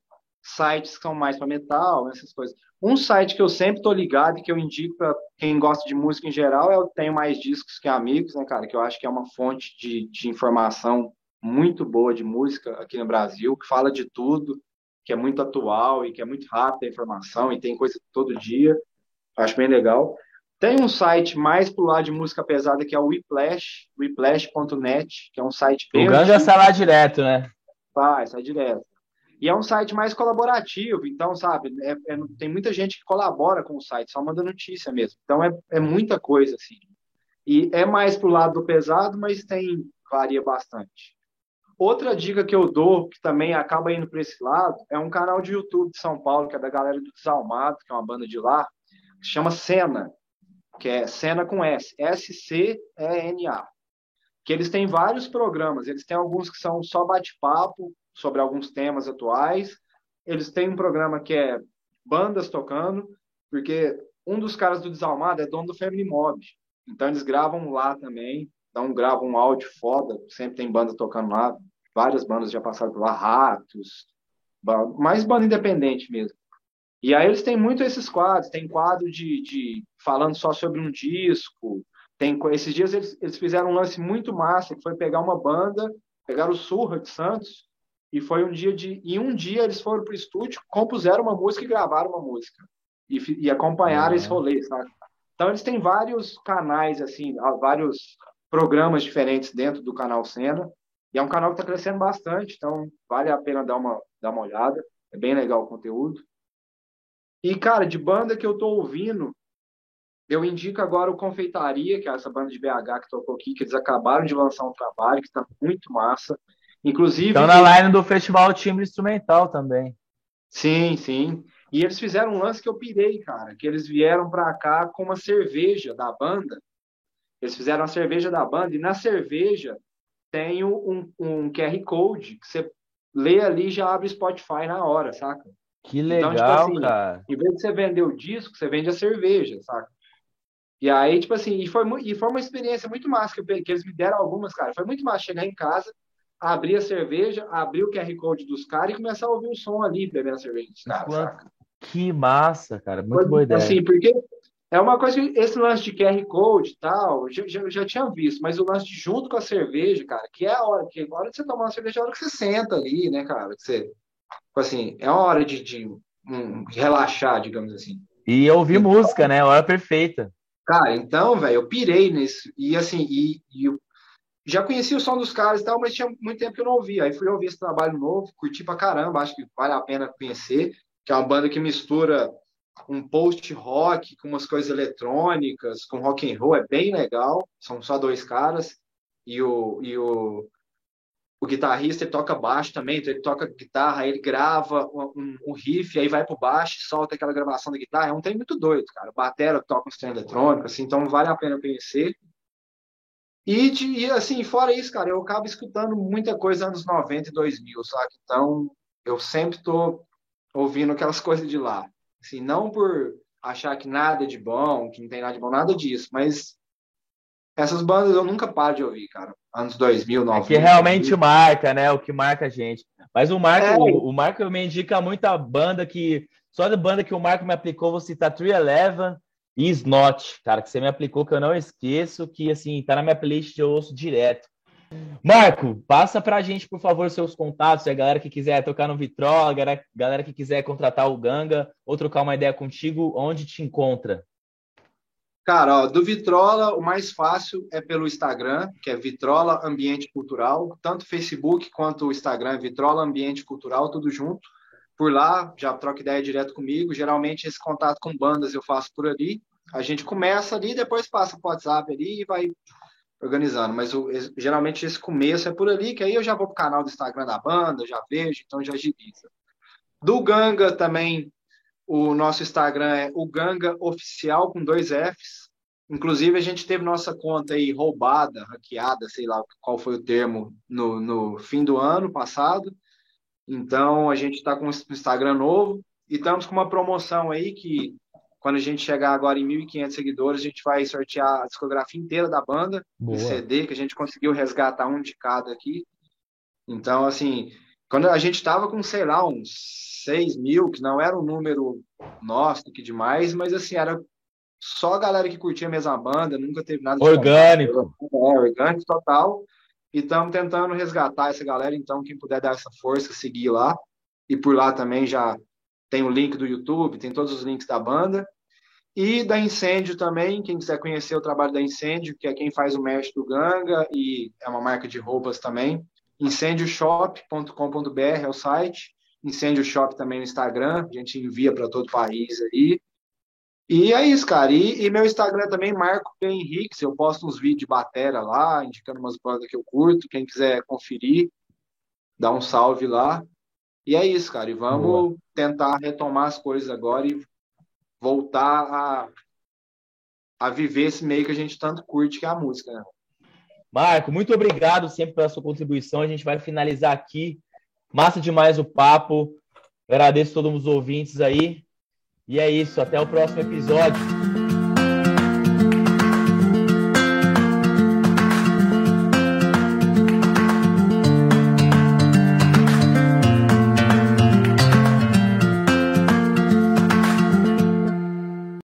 sites que são mais para metal, essas coisas. Um site que eu sempre tô ligado e que eu indico para quem gosta de música em geral é o Tenho Mais Discos Que Amigos, né, cara? Que eu acho que é uma fonte de, de informação muito boa de música aqui no Brasil, que fala de tudo, que é muito atual e que é muito rápida a informação e tem coisa todo dia. Acho bem legal. Tem um site mais pro lado de música pesada que é o Whiplash, whiplash.net, que é um site bem. O Ganga sai lá direto, né? Vai, sai direto. E é um site mais colaborativo, então, sabe, é, é, tem muita gente que colabora com o site, só manda notícia mesmo. Então, é, é muita coisa, assim. E é mais pro lado do pesado, mas tem, varia bastante. Outra dica que eu dou, que também acaba indo para esse lado, é um canal de YouTube de São Paulo, que é da galera do Desalmado, que é uma banda de lá, que chama Cena, que é Cena com S, S-C-E-N-A. Que eles têm vários programas, eles têm alguns que são só bate-papo, sobre alguns temas atuais. Eles têm um programa que é bandas tocando, porque um dos caras do Desalmado é dono do Family Mob. Então eles gravam lá também. então grava um áudio foda, sempre tem banda tocando lá, várias bandas já passaram por lá, Ratos, mais banda independente mesmo. E aí eles têm muito esses quadros, tem quadro de, de falando só sobre um disco, tem esses dias eles, eles fizeram um lance muito massa, que foi pegar uma banda, pegaram o Surra de Santos, e foi um dia de. Em um dia eles foram para o estúdio, compuseram uma música e gravaram uma música. E, e acompanharam uhum. esse rolê, sabe? Então eles têm vários canais, assim, vários programas diferentes dentro do canal Cena. E é um canal que está crescendo bastante, então vale a pena dar uma, dar uma olhada. É bem legal o conteúdo. E, cara, de banda que eu tô ouvindo, eu indico agora o Confeitaria, que é essa banda de BH que tocou aqui, que eles acabaram de lançar um trabalho que está muito massa. Inclusive. Estão na line do Festival Timbre Instrumental também. Sim, sim. E eles fizeram um lance que eu pirei, cara, que eles vieram para cá com uma cerveja da banda. Eles fizeram a cerveja da banda e na cerveja tem um, um QR Code que você lê ali e já abre Spotify na hora, saca? Que legal, então, tipo assim, cara. Em vez de você vender o disco, você vende a cerveja, saca? E aí, tipo assim, e foi, e foi uma experiência muito massa que, que eles me deram algumas, cara. Foi muito massa chegar em casa, abrir a cerveja, abrir o QR Code dos caras e começar a ouvir o som ali, bebendo a cerveja dos caras. Que massa, cara. Muito foi, boa ideia. Assim, porque é uma coisa que esse lance de QR Code e tal, já, já, já, tinha visto, mas o lance de junto com a cerveja, cara, que é a hora, que a hora de você tomar uma cerveja é a hora que você senta ali, né, cara? Que você, tipo assim, é uma hora de, de um, relaxar, digamos assim. E ouvir então, música, né? A hora perfeita. Cara, então, velho, eu pirei nisso. E assim, e, e já conhecia o som dos caras e tal, mas tinha muito tempo que eu não ouvia. Aí fui ouvir esse trabalho novo, curti pra caramba, acho que vale a pena conhecer, que é uma banda que mistura um post-rock com umas coisas eletrônicas, com rock and roll, é bem legal. São só dois caras. E o, e o, o guitarrista ele toca baixo também, então ele toca guitarra, ele grava um, um riff, aí vai pro baixo, solta aquela gravação da guitarra. É um trem muito doido, cara. Batera toca um trem eletrônico, assim, então vale a pena conhecer. E, de, e, assim, fora isso, cara, eu acabo escutando muita coisa anos 90 e 2000, sabe? Então, eu sempre tô ouvindo aquelas coisas de lá. Assim, não por achar que nada é de bom, que não tem nada de bom, nada disso, mas essas bandas eu nunca paro de ouvir, cara. Anos 2000, 90. É que realmente 2000. marca, né? O que marca a gente. Mas o Marco, é. o, o Marco me indica muita banda que. Só da banda que o Marco me aplicou, vou citar 311 Snot, cara, que você me aplicou, que eu não esqueço, que assim, tá na minha playlist de ouço direto. Marco, passa para a gente, por favor, seus contatos, a galera que quiser tocar no Vitrola, a galera que quiser contratar o Ganga ou trocar uma ideia contigo, onde te encontra? Cara, ó, do Vitrola, o mais fácil é pelo Instagram, que é Vitrola Ambiente Cultural, tanto Facebook quanto o Instagram, Vitrola Ambiente Cultural, tudo junto. Por lá, já troca ideia direto comigo. Geralmente, esse contato com bandas eu faço por ali. A gente começa ali, depois passa o WhatsApp ali e vai organizando. Mas o, geralmente esse começo é por ali, que aí eu já vou pro canal do Instagram da banda, já vejo, então já agiliza. Do Ganga também, o nosso Instagram é o Ganga Oficial com dois Fs. Inclusive, a gente teve nossa conta aí roubada, hackeada, sei lá qual foi o termo, no, no fim do ano passado. Então, a gente está com um Instagram novo e estamos com uma promoção aí que quando a gente chegar agora em 1.500 seguidores, a gente vai sortear a discografia inteira da banda, Boa. CD, que a gente conseguiu resgatar um de cada aqui. Então, assim, quando a gente estava com, sei lá, uns 6 mil, que não era um número nosso, que demais, mas assim, era só a galera que curtia a mesma banda, nunca teve nada de orgânico. É, orgânico total. E estamos tentando resgatar essa galera, então quem puder dar essa força, seguir lá. E por lá também já tem o link do YouTube, tem todos os links da banda. E da Incêndio também, quem quiser conhecer o trabalho da Incêndio, que é quem faz o merch do Ganga e é uma marca de roupas também. incêndioshop.com.br é o site. Incêndio Shop também no Instagram, a gente envia para todo o país aí. E é isso, cara. E, e, meu Instagram também, Marco P. Henriques. Eu posto uns vídeos de batera lá, indicando umas bandas que eu curto. Quem quiser conferir, dá um salve lá. E é isso, cara. E vamos Boa. tentar retomar as coisas agora e voltar a, a viver esse meio que a gente tanto curte, que é a música. Né? Marco, muito obrigado sempre pela sua contribuição. A gente vai finalizar aqui. Massa demais o papo. Agradeço a todos os ouvintes aí. E é isso. Até o próximo episódio.